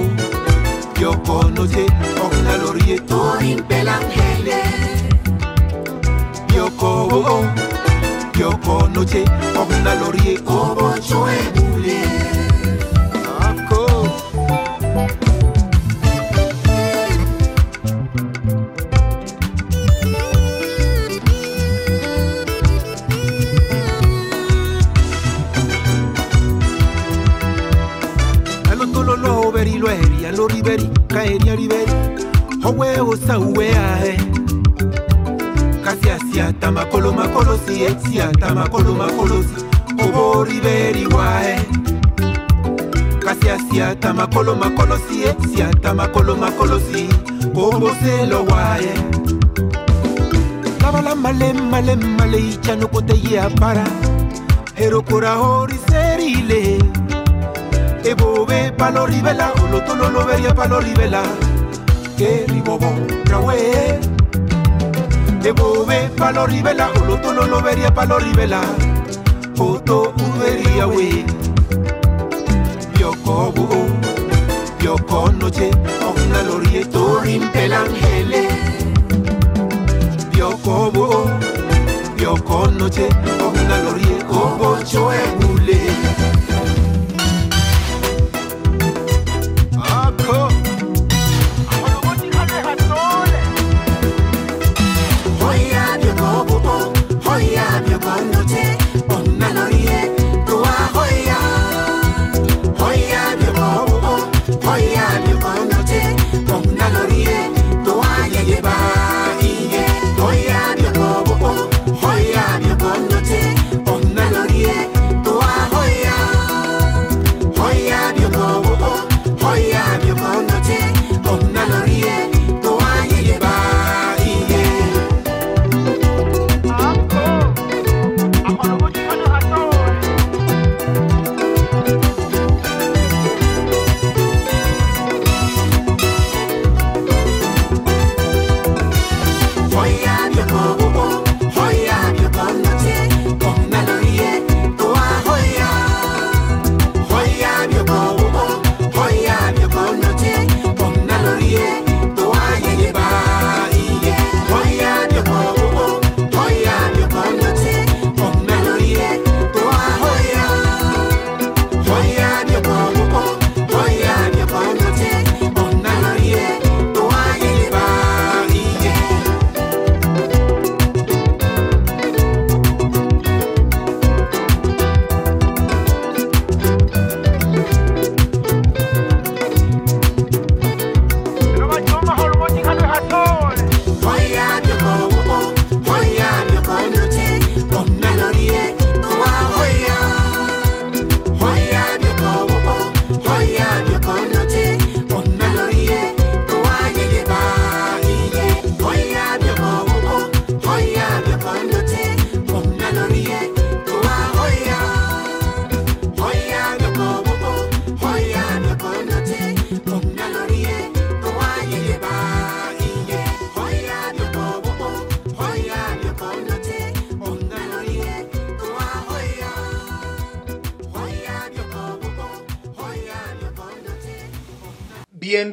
bioko noche okna lorie orimpelanjele bioko bo o bioko noche okna lorie obocho ebule riberi kaeria riberi owe osauwe ae. Kasi asiata makolo makolo si siata makolo makolo si obo riberi wae kasi asiata makolo makolo si siata makolo makolo si obo selo wae labala male male male ichano kote ye para herokora horiserile ebobe palo ribela olotolo lo veria palo ribela que ribobo rawe ebobe palo ribela olotolo lo veria palo ribela foto uveria we bioko bu bioko noche ogna lorie torim pelangele bioko bu bioko noche ogna lorie obo choebule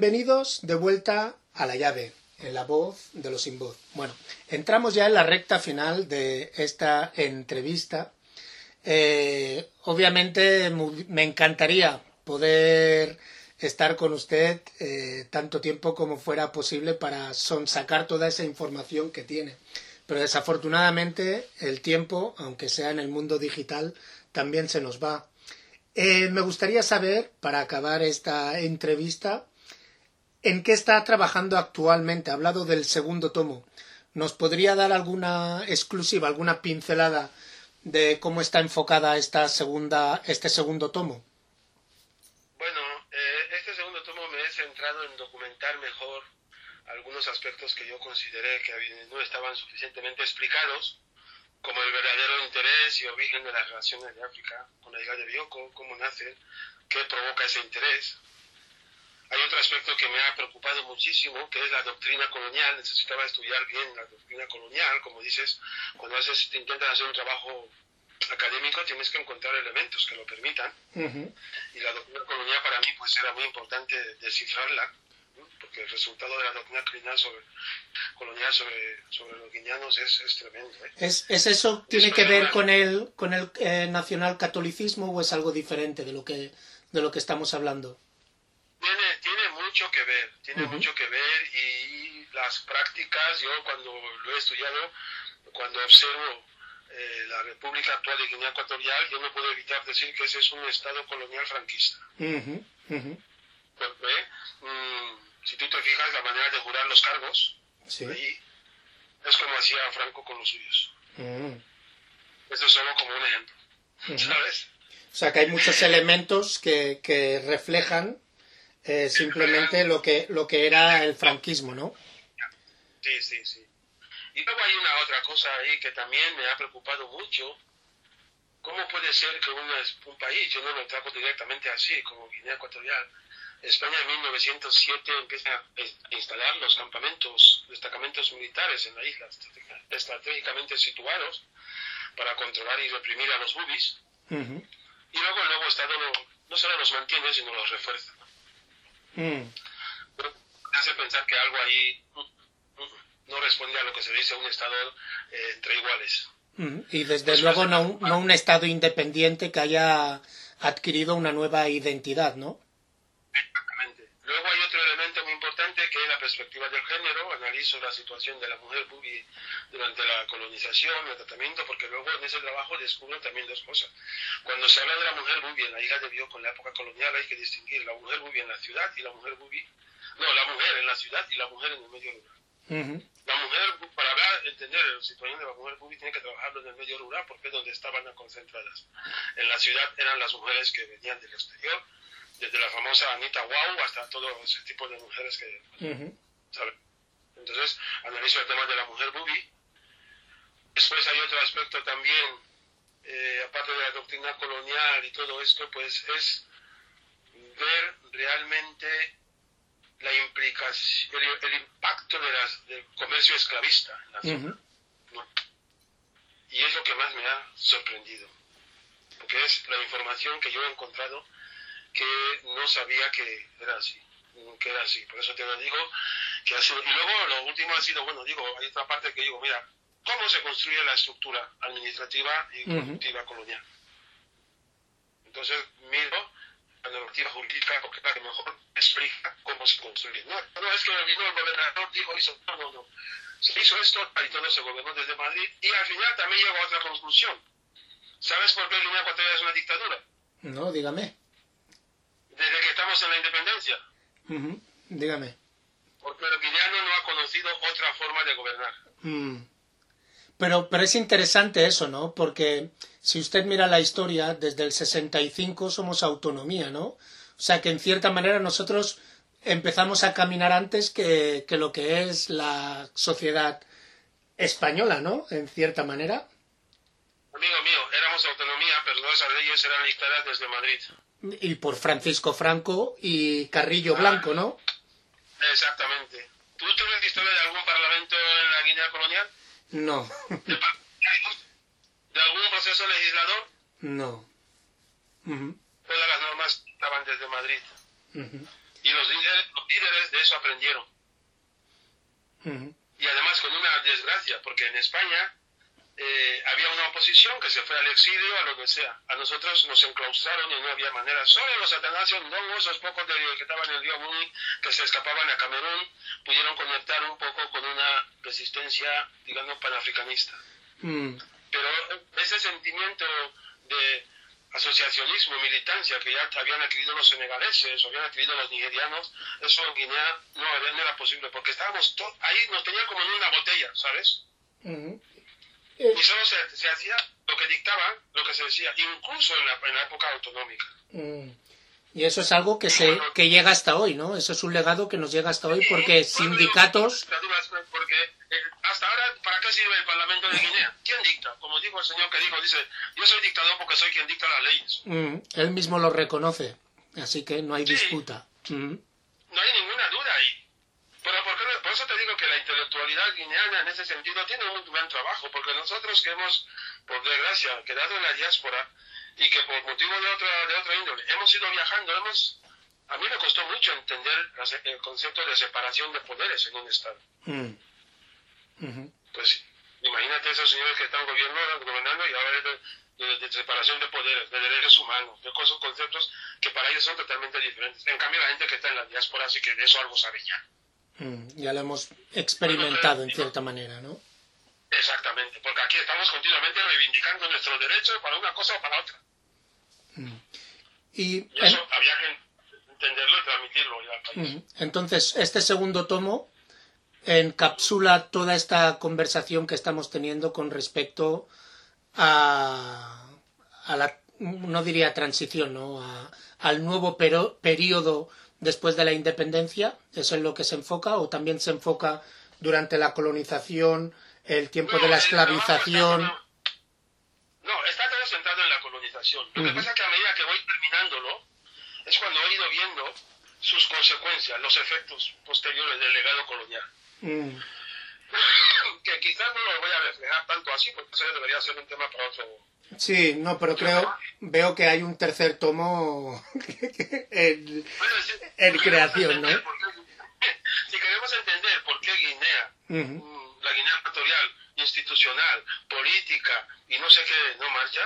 Bienvenidos de vuelta a la llave, en la voz de los sin voz. Bueno, entramos ya en la recta final de esta entrevista. Eh, obviamente me encantaría poder estar con usted eh, tanto tiempo como fuera posible para sonsacar toda esa información que tiene. Pero desafortunadamente el tiempo, aunque sea en el mundo digital, también se nos va. Eh, me gustaría saber, para acabar esta entrevista, en qué está trabajando actualmente. Ha hablado del segundo tomo. ¿Nos podría dar alguna exclusiva, alguna pincelada de cómo está enfocada esta segunda, este segundo tomo? Bueno, eh, este segundo tomo me he centrado en documentar mejor algunos aspectos que yo consideré que no estaban suficientemente explicados, como el verdadero interés y origen de las relaciones de África con la isla de Bioko, cómo nace, qué provoca ese interés. Hay otro aspecto que me ha preocupado muchísimo, que es la doctrina colonial. Necesitaba estudiar bien la doctrina colonial, como dices, cuando haces, intentas hacer un trabajo académico tienes que encontrar elementos que lo permitan. Y la doctrina colonial para mí pues era muy importante descifrarla, porque el resultado de la doctrina colonial sobre, colonial sobre, sobre los guineanos es, es tremendo. ¿eh? ¿Es, ¿Es, eso tiene que ver con el, con el eh, nacionalcatolicismo o es algo diferente de lo que, de lo que estamos hablando? Tiene mucho que ver, tiene mucho que ver y las prácticas, yo cuando lo he estudiado, cuando observo eh, la República actual de Guinea Ecuatorial, yo no puedo evitar decir que ese es un Estado colonial franquista. Porque, mm, si tú te fijas, la manera de jurar los cargos, ahí, es como hacía Franco con los suyos. Esto es solo como un ejemplo. ¿Sabes? O sea que hay muchos elementos que, que reflejan eh, simplemente lo que, lo que era el franquismo, ¿no? Sí, sí, sí. Y luego hay una otra cosa ahí que también me ha preocupado mucho. ¿Cómo puede ser que un país, yo no lo trago directamente así, como Guinea Ecuatorial, España en 1907 empieza a instalar los campamentos, destacamentos militares en la isla, estratégicamente situados para controlar y reprimir a los bubis. Y luego el nuevo Estado no, solo los mantiene, sino los refuerza. Mm. hace pensar que algo ahí no responde a lo que se dice un Estado eh, entre iguales. Y desde pues luego no, no, un Estado independiente que haya adquirido una nueva identidad, ¿no? Exactamente. Luego hay otro elemento importante que es la perspectiva del género. Analizo la situación de la mujer bubi durante la colonización, el tratamiento, porque luego en ese trabajo descubro también dos cosas. Cuando se habla de la mujer bubi en la isla de Bioko en la época colonial hay que distinguir la mujer bubi en la ciudad y la mujer bubi... No, la mujer en la ciudad y la mujer en el medio rural. La mujer, para hablar, entender la situación de la mujer pública, tiene que trabajarlo en el medio rural porque es donde estaban concentradas. En la ciudad eran las mujeres que venían del exterior, desde la famosa Anita Wow hasta todo ese tipo de mujeres que. Entonces, analizo el tema de la mujer bubi. Después hay otro aspecto también, eh, aparte de la doctrina colonial y todo esto, pues es ver realmente la implicación, el, impacto de las, del comercio esclavista Y es lo que más me ha sorprendido, porque es la información que yo he encontrado que no sabía que era así, que era así. Por eso te lo digo que ha sido... Y luego lo último ha sido, bueno, digo, hay otra parte que digo, mira, ¿cómo se construye la estructura administrativa y productiva colonial? Entonces miro la normativa jurídica porque la que mejor explica cómo se construye. No, no es que vino el gobernador, dijo, hizo, no, no, no. Se hizo esto todo se gobernó desde Madrid y al final también llegó a otra conclusión. ¿Sabes por qué Guinea Ecuatorial es una dictadura? No, dígame. Estamos en la independencia. Dígame. Porque el guineano no ha conocido otra forma de gobernar. Mm. Pero, pero es interesante eso, ¿no? Porque si usted mira la historia, desde el 65 somos autonomía, ¿no? O sea que en cierta manera nosotros empezamos a caminar antes que, que lo que es la sociedad española, ¿no? En cierta manera. Amigo mío, éramos autonomía, pero nuestras leyes eran dictadas desde Madrid. Y por Francisco Franco y Carrillo Blanco, ¿no? Exactamente. ¿Tú tienes historia de algún parlamento en la Guinea colonial? No. ¿De algún proceso legislador? No. Todas las normas estaban desde Madrid. Y Y los líderes, los líderes de eso aprendieron. Y además con una desgracia, porque en España eh, había una oposición que se fue al exilio, a lo que sea. A nosotros nos enclaustraron y no había manera. Solo los atanasios, no esos pocos de, que estaban en el río Muni, que se escapaban a Camerún, pudieron conectar un poco con una resistencia, digamos, panafricanista. Mm, Pero ese sentimiento de asociacionismo, militancia que ya habían adquirido los senegaleses habían adquirido los nigerianos, eso en Guinea no, era- no era posible, porque estábamos ahí, nos tenían como en una botella, ¿sabes? Eh, Y solo se, se hacía lo que dictaba, lo que se decía, incluso en la, en la época autonómica. Mm. Y eso es algo que se que llega hasta hoy, ¿no? Eso es un legado que nos llega hasta hoy porque sindicatos Porque eh, hasta ahora, ¿para qué sirve el Parlamento de Guinea? ¿Quién dicta? Como dijo el señor que dijo, dice, yo soy dictador porque soy quien dicta las leyes. mm, él mismo lo reconoce, así que no hay Sí. disputa. Mm, No hay ninguna duda ahí. Pero por, qué- por eso te digo que la intelectualidad guineana en ese sentido tiene un gran trabajo, porque nosotros que hemos, por desgracia, quedado en la diáspora y que por motivo de otra, de otra índole hemos ido viajando, hemos, a mí me costó mucho entender el concepto de separación de poderes en un Estado. mm. Pues imagínate esos señores que están gobierno- gobernando y ahora de, de- de separación de poderes, de derechos humanos, de esos conceptos que para ellos son totalmente diferentes. En cambio, la gente que está en la diáspora sí que de eso algo sabe ya. Mm, ya lo hemos experimentado en cierta manera, ¿no? Exactamente, porque aquí estamos continuamente reivindicando nuestros derechos para una cosa o para otra. Y Y eso había que entenderlo y transmitirlo ya al país. Ujú. Entonces, este segundo tomo encapsula toda esta conversación que estamos teniendo con respecto a, a la, no diría transición, ¿no? A- al nuevo pero- periodo después de la independencia, ¿eso es lo que se enfoca? ¿O también se enfoca durante la colonización, el tiempo de la está esclavización? todo- No, está todo centrado en la colonización. Lo que pasa es que a medida que voy terminándolo, es cuando he ido viendo sus consecuencias, los efectos posteriores del legado colonial. Mm, que quizás no lo voy a reflejar tanto así, porque eso debería ser un tema para otro. Sí, no, pero creo, veo que hay un tercer tomo en, Bueno, si- En si creación, ¿no? si queremos entender por qué Guinea, mm, la Guinea Ecuatorial, institucional, política y no sé qué no marcha,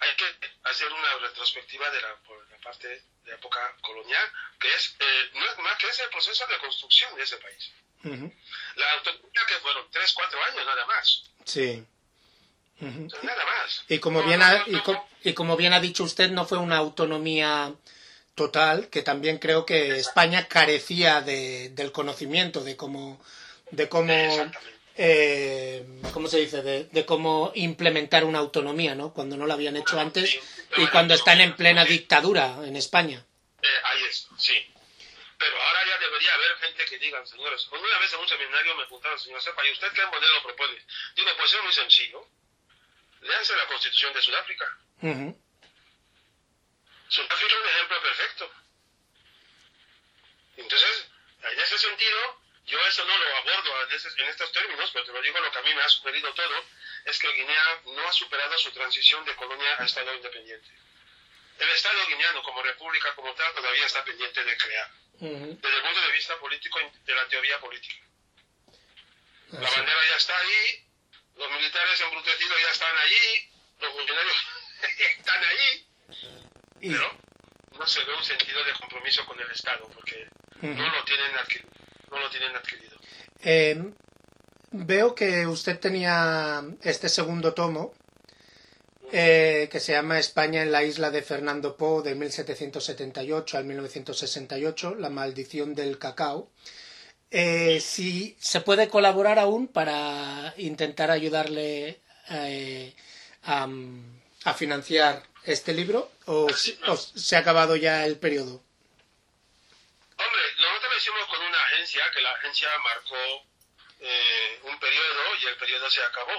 hay que hacer una retrospectiva de la, por la parte de la época colonial, que es, eh, no es más que es el proceso de construcción de ese país. La autonomía que fueron 3, 4 años nada más, Sí. Sea, nada más. Y como No, bien ha, no, y, no, co- y como bien ha dicho usted, no fue una autonomía total, que también creo que España carecía de, del conocimiento de cómo, de cómo, eh, ¿cómo se dice? De, de cómo implementar una autonomía, ¿no? Cuando no lo habían hecho antes y cuando están en plena dictadura en España. Eh, ahí es, sí. Pero ahora ya debería haber gente que digan, señores, una vez en un seminario me preguntaron, señor Sepa, ¿y usted qué modelo propone? Digo, pues es muy sencillo. Léanse la Constitución de Sudáfrica. Ujú. Sudáfrica es un ejemplo perfecto. Entonces, en ese sentido, yo eso no lo abordo en, estos términos, pero te lo digo lo que a mí me ha sugerido todo, es que Guinea no ha superado su transición de colonia a Estado independiente. El Estado guineano como república como tal todavía está pendiente de crear. Ujú. desde el punto de vista político de la teoría política. La Así. bandera ya está ahí, los militares embrutecidos ya están allí, los funcionarios están allí, Y- pero no se ve un sentido de compromiso con el Estado porque no lo tienen adquirido. No lo tienen adquirido. Eh, veo que usted tenía este segundo tomo eh, que se llama España en la isla de Fernando Po de 1778 al 1968, La maldición del cacao. Eh, si se puede colaborar aún para intentar ayudarle eh, a, a financiar este libro o, se ha acabado ya el periodo. Hombre, nosotros lo hicimos con una agencia, que la agencia marcó eh, un periodo y el periodo se acabó.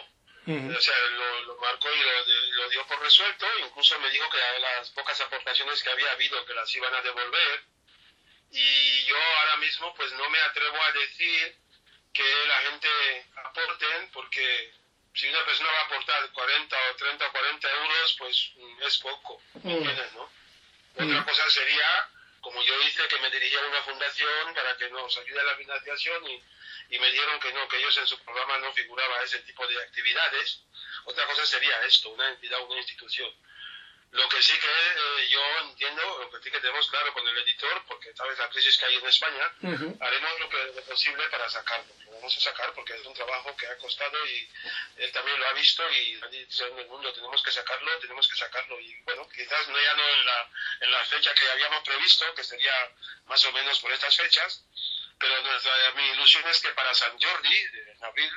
O sea, lo, lo marcó y lo, de- lo dio por resuelto. Incluso me dijo que las pocas aportaciones que había habido que las iban a devolver. Y yo ahora mismo pues no me atrevo a decir que la gente aporten porque si una persona va a aportar 40 o 30 o 40 euros pues mm, es poco. ¿me Mm. entiendes, no? Mm. Otra cosa sería como yo hice que me dirigía a una fundación para que nos ayude a la financiación y, y me dieron que no, que ellos en su programa no figuraba ese tipo de actividades. Otra cosa sería esto, una entidad, una institución. Lo que sí que eh, yo entiendo, lo que sí que tenemos claro con el editor, porque sabes la crisis que hay en España, haremos lo, que, lo posible para sacarlo. Lo vamos a sacar porque es un trabajo que ha costado y él también lo ha visto y ha dicho en el mundo tenemos que sacarlo, tenemos que sacarlo. Y bueno, quizás no ya no en la, en la fecha que habíamos previsto, que sería más o menos por estas fechas, pero nuestra, mi ilusión es que para San Jordi, en abril,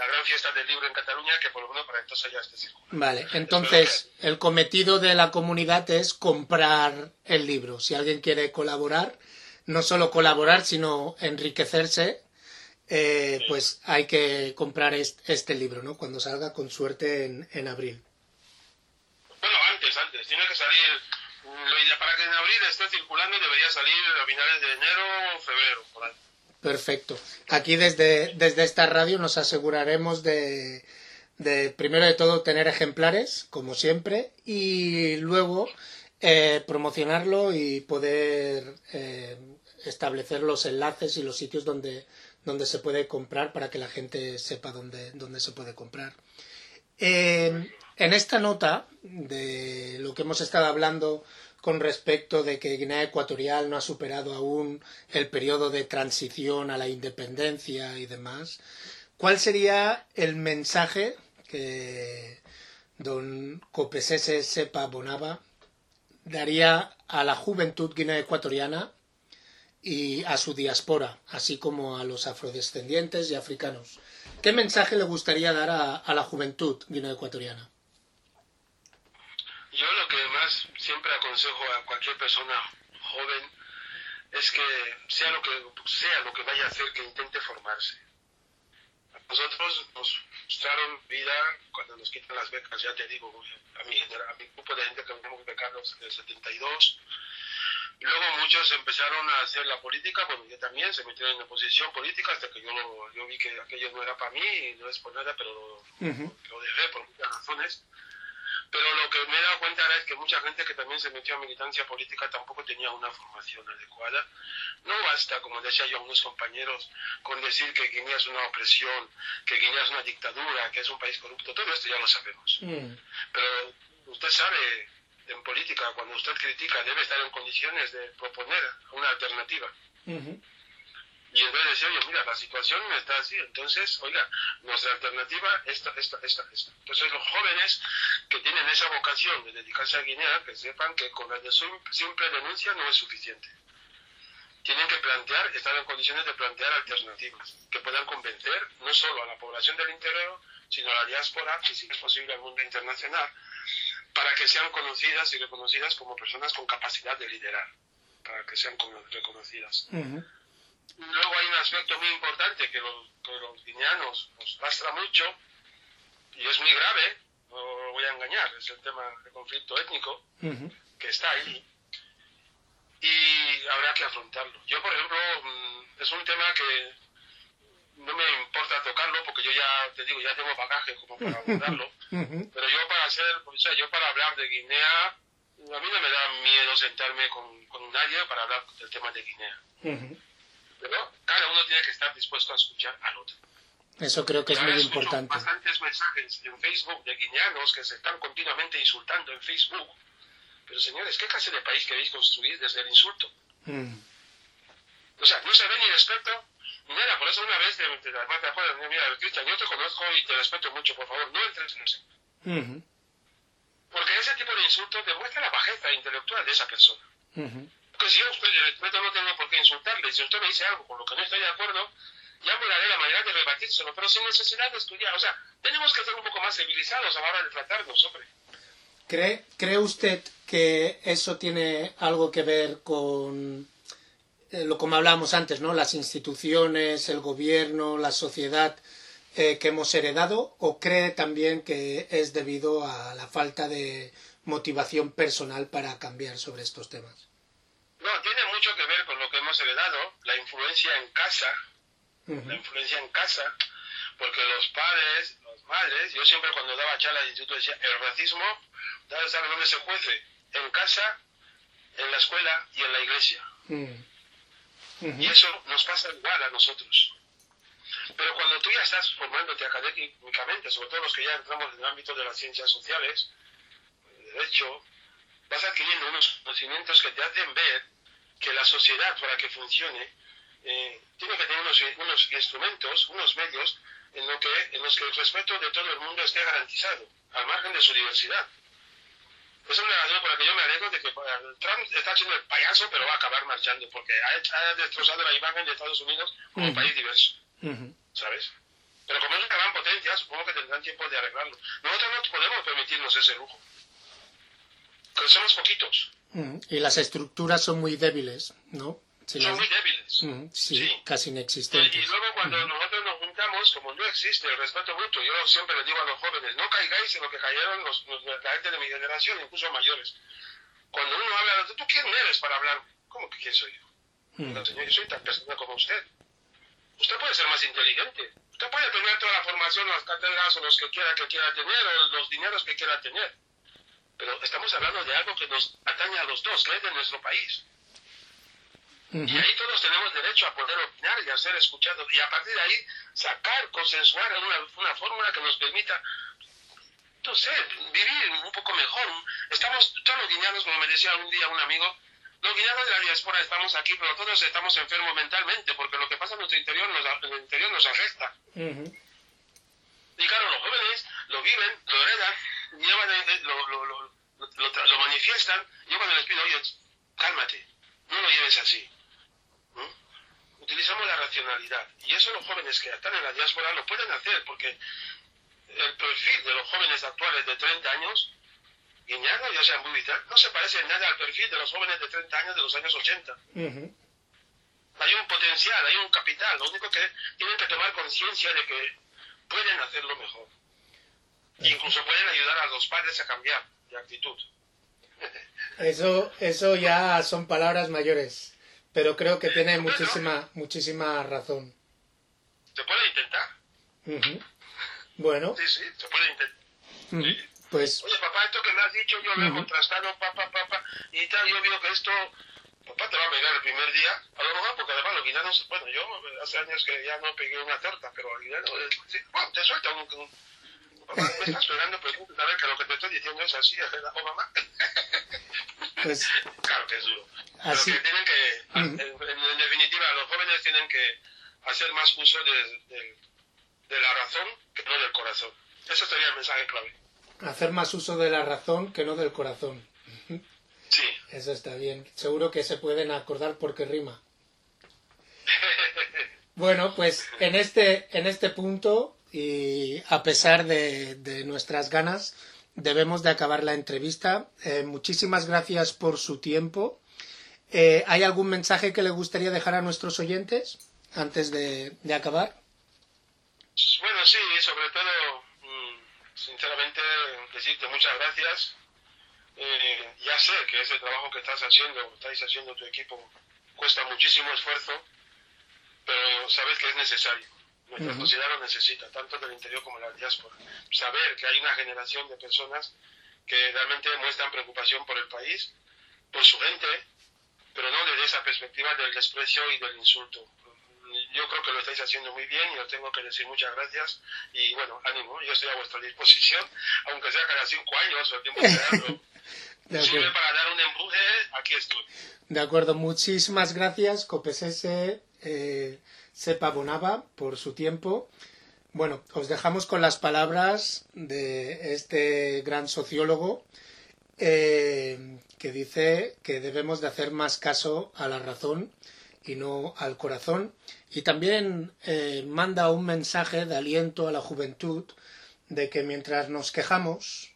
la gran fiesta del libro en Cataluña, que por lo menos para entonces ya esté circulando. Vale, entonces el cometido de la comunidad es comprar el libro. Si alguien quiere colaborar, no solo colaborar, sino enriquecerse, eh, pues hay que comprar est- este libro, ¿no? Cuando salga, con suerte, en, en abril. Bueno, antes, antes. Tiene que salir. Lo idea para que en abril esté circulando debería salir a finales de enero o febrero, por ahí. Perfecto. Aquí desde, desde esta radio nos aseguraremos de, de, primero de todo, tener ejemplares, como siempre, y luego eh, promocionarlo y poder eh, establecer los enlaces y los sitios donde, donde se puede comprar para que la gente sepa dónde, dónde se puede comprar. Eh, en esta nota de lo que hemos estado hablando con respecto de que Guinea Ecuatorial no ha superado aún el periodo de transición a la independencia y demás, ¿cuál sería el mensaje que don Copesese Sepa Bonava daría a la juventud guinea ecuatoriana y a su diáspora, así como a los afrodescendientes y africanos? ¿Qué mensaje le gustaría dar a, a la juventud guinea ecuatoriana? Yo lo que más siempre aconsejo a cualquier persona joven es que sea lo que sea lo que vaya a hacer que intente formarse. A nosotros nos mostraron vida cuando nos quitan las becas, ya te digo, a mi, genera- a mi grupo de gente que venimos becados en el 72. Y luego muchos empezaron a hacer la política, bueno, yo también se metieron en oposición política hasta que yo, lo- yo vi que aquello no era para mí y no es por nada, pero lo dejé por muchas razones. Pero lo que me he dado cuenta ahora es que mucha gente que también se metió a militancia política tampoco tenía una formación adecuada. No basta, como decía yo a unos compañeros, con decir que Guinea es una opresión, que Guinea es una dictadura, que es un país corrupto. Todo esto ya lo sabemos. Mm, Pero usted sabe, en política, cuando usted critica, debe estar en condiciones de proponer una alternativa. Y en vez oye, mira, la situación está así, entonces, oiga, nuestra alternativa es esta, esta, esta, esta. Entonces los jóvenes que tienen esa vocación de dedicarse a Guinea, que sepan que con la de simple denuncia no es suficiente. Tienen que plantear, estar en condiciones de plantear alternativas que puedan convencer no solo a la población del interior, sino a la diáspora, y si es posible al mundo internacional, para que sean conocidas y reconocidas como personas con capacidad de liderar, para que sean cono- reconocidas. Luego hay un aspecto muy importante que los, que los guineanos nos lastra mucho y es muy grave, no lo voy a engañar, es el tema del conflicto étnico que está ahí y habrá que afrontarlo. Yo, por ejemplo, mm, es un tema que no me importa tocarlo porque yo ya, te digo, ya tengo bagaje como para abordarlo, pero yo para hacer, o sea, yo para hablar de Guinea, a mí no me da miedo sentarme con, con nadie para hablar del tema de Guinea. Pero cada uno tiene que estar dispuesto a escuchar al otro. Eso creo que es Ahora muy importante. bastantes mensajes en Facebook de guineanos que se están continuamente insultando en Facebook. Pero señores, ¿qué clase de país queréis construir desde el insulto? Mm, O sea, no se ve ni respeto ni nada. Por eso una vez te, te, además te acuerdas, mira, Cristian, yo te conozco y te respeto mucho, por favor, no entres en eso. ujú, Porque ese tipo de insultos demuestra la bajeza intelectual de esa persona. ujú. Porque si yo a respeto no tengo por qué insultarle. Si usted me dice algo con lo que no estoy de acuerdo, ya me daré la manera de rebatírselo, pero sin necesidad de estudiar. O sea, tenemos que ser un poco más civilizados a la hora de tratarnos, hombre. ¿Cree, ¿Cree usted que eso tiene algo que ver con eh, lo como hablábamos antes, ¿no? Las instituciones, el gobierno, la sociedad eh, que hemos heredado, o cree también que es debido a la falta de motivación personal para cambiar sobre estos temas? No, tiene mucho que ver con lo que hemos heredado, la influencia en casa, la influencia en casa, porque los padres, los madres, yo siempre cuando daba charlas de instituto decía, el racismo, ¿sabes sabe dónde se cuece? En casa, en la escuela y en la iglesia. Mm. Y eso nos pasa igual a nosotros. Pero cuando tú ya estás formándote académicamente, sobre todo los que ya entramos en el ámbito de las ciencias sociales, de derecho, vas adquiriendo unos conocimientos que te hacen ver que la sociedad para que funcione eh, tiene que tener unos, unos, instrumentos, unos medios en, lo que, en los que el respeto de todo el mundo esté garantizado, al margen de su diversidad. Es una razón por la que yo me alegro de que eh, Trump está siendo el payaso, pero va a acabar marchando, porque ha, ha destrozado la imagen de Estados Unidos como un país diverso. ¿Sabes? Pero como es una gran potencia, supongo que tendrán tiempo de arreglarlo. Nosotros no podemos permitirnos ese lujo. Porque somos poquitos. Y las estructuras son muy débiles, ¿no? son muy débiles. sí, casi inexistentes. Y, luego cuando nosotros nos juntamos, como no existe el respeto mutuo, yo siempre les digo a los jóvenes, no caigáis en lo que cayeron los, la gente de mi generación, incluso mayores. Cuando uno habla, ¿tú quién eres para hablar? ¿Cómo que quién soy yo? No, señor, yo soy tan persona como usted. Usted puede ser más inteligente. Usted puede tener toda la formación, las cátedras o los que quiera que quiera tener, o los dineros que quiera tener. Pero estamos hablando de algo que nos atañe a los dos, que es de nuestro país. Y ahí todos tenemos derecho a poder opinar y a ser escuchados. Y a partir de ahí sacar, consensuar una, una fórmula que nos permita, no sé, vivir un poco mejor. Estamos todos los guineanos, como me decía un día un amigo, los guineanos de la diáspora estamos aquí, pero todos estamos enfermos mentalmente, porque lo que pasa en nuestro interior nos, en el interior nos afecta. Y claro, los jóvenes lo viven, lo heredan, llevan, eh, lo, lo, lo, lo, manifiestan. Yo cuando les pido, oye, cálmate, no lo lleves así. Utilizamos la racionalidad. Y eso los jóvenes que están en la diáspora lo pueden hacer, porque el perfil de los jóvenes actuales de 30 años Guiñano, ya sea muy no se parece en nada al perfil de los jóvenes de 30 años de los años 80. Hay un potencial, hay un capital. Lo único que tienen que tomar conciencia de que pueden hacerlo mejor. Incluso pueden ayudar a los padres a cambiar de actitud. Eso, eso ya son palabras mayores, pero creo que tiene muchísima, muchísima razón. Se puede intentar. Bueno. Sí, sí, se puede intentar. Pues... Oye, papá, esto que me has dicho yo lo he contrastado, papá, papá, y tal, yo veo que esto, papá te va a pegar el primer día, a lo mejor, porque además los guineanos, bueno, yo hace años que ya no pegué una torta, pero el guinano, bueno, te suelta un, Me estás pegando, pues a ver que lo que te estoy diciendo es así, ¿es verdad, mamá? Pues... claro que es duro. Así... Pero que tienen que, en, definitiva, los jóvenes tienen que hacer más uso de, de, de la razón que no del corazón. Ese sería el mensaje clave hacer más uso de la razón que no del corazón. Sí. Eso está bien. Seguro que se pueden acordar porque rima. Bueno, pues en este, en este punto, y a pesar de, nuestras ganas, debemos de acabar la entrevista. Eh, muchísimas gracias por su tiempo. Eh, ¿Hay algún mensaje que le gustaría dejar a nuestros oyentes antes de, acabar? Bueno, sí, sobre todo sinceramente decirte muchas gracias. Eh, ya sé que ese trabajo que estás haciendo, estáis haciendo tu equipo, cuesta muchísimo esfuerzo, pero sabes que es necesario. Nuestra sociedad lo necesita, tanto del interior como la diáspora. Saber que hay una generación de personas que realmente muestran preocupación por el país, por su gente, pero no desde esa perspectiva del desprecio y del insulto yo creo que lo estáis haciendo muy bien y os tengo que decir muchas gracias y bueno, ánimo, yo estoy a vuestra disposición, aunque sea cada cinco años o el tiempo que sea, sirve para dar un empuje, aquí estoy. De acuerdo, muchísimas gracias, Copesese eh, Sepa Bonava, por su tiempo. Bueno, os dejamos con las palabras de este gran sociólogo eh, que dice que debemos de hacer más caso a la razón y no al corazón. Y también eh, manda un mensaje de aliento a la juventud de que mientras nos quejamos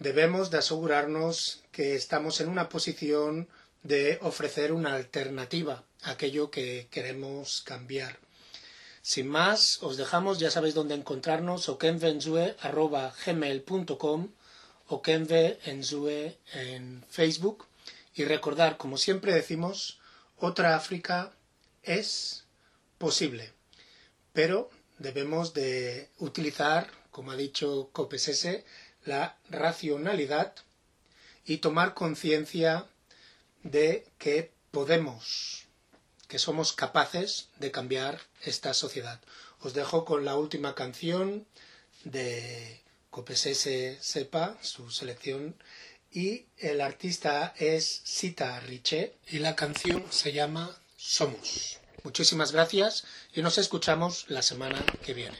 debemos de asegurarnos que estamos en una posición de ofrecer una alternativa aquello que queremos cambiar. Sin más, os dejamos, ya sabéis dónde encontrarnos, okenvenzue.gmail.com o kenvenzue en Facebook. Y recordar, como siempre decimos, otra África es posible, pero debemos de utilizar, como ha dicho Copesese, la racionalidad y tomar conciencia de que podemos, que somos capaces de cambiar esta sociedad. Os dejo con la última canción de Copesese Sepa, su selección, y el artista es Sita Riche y la canción se llama Somos. Muchísimas gracias y nos escuchamos la semana que viene.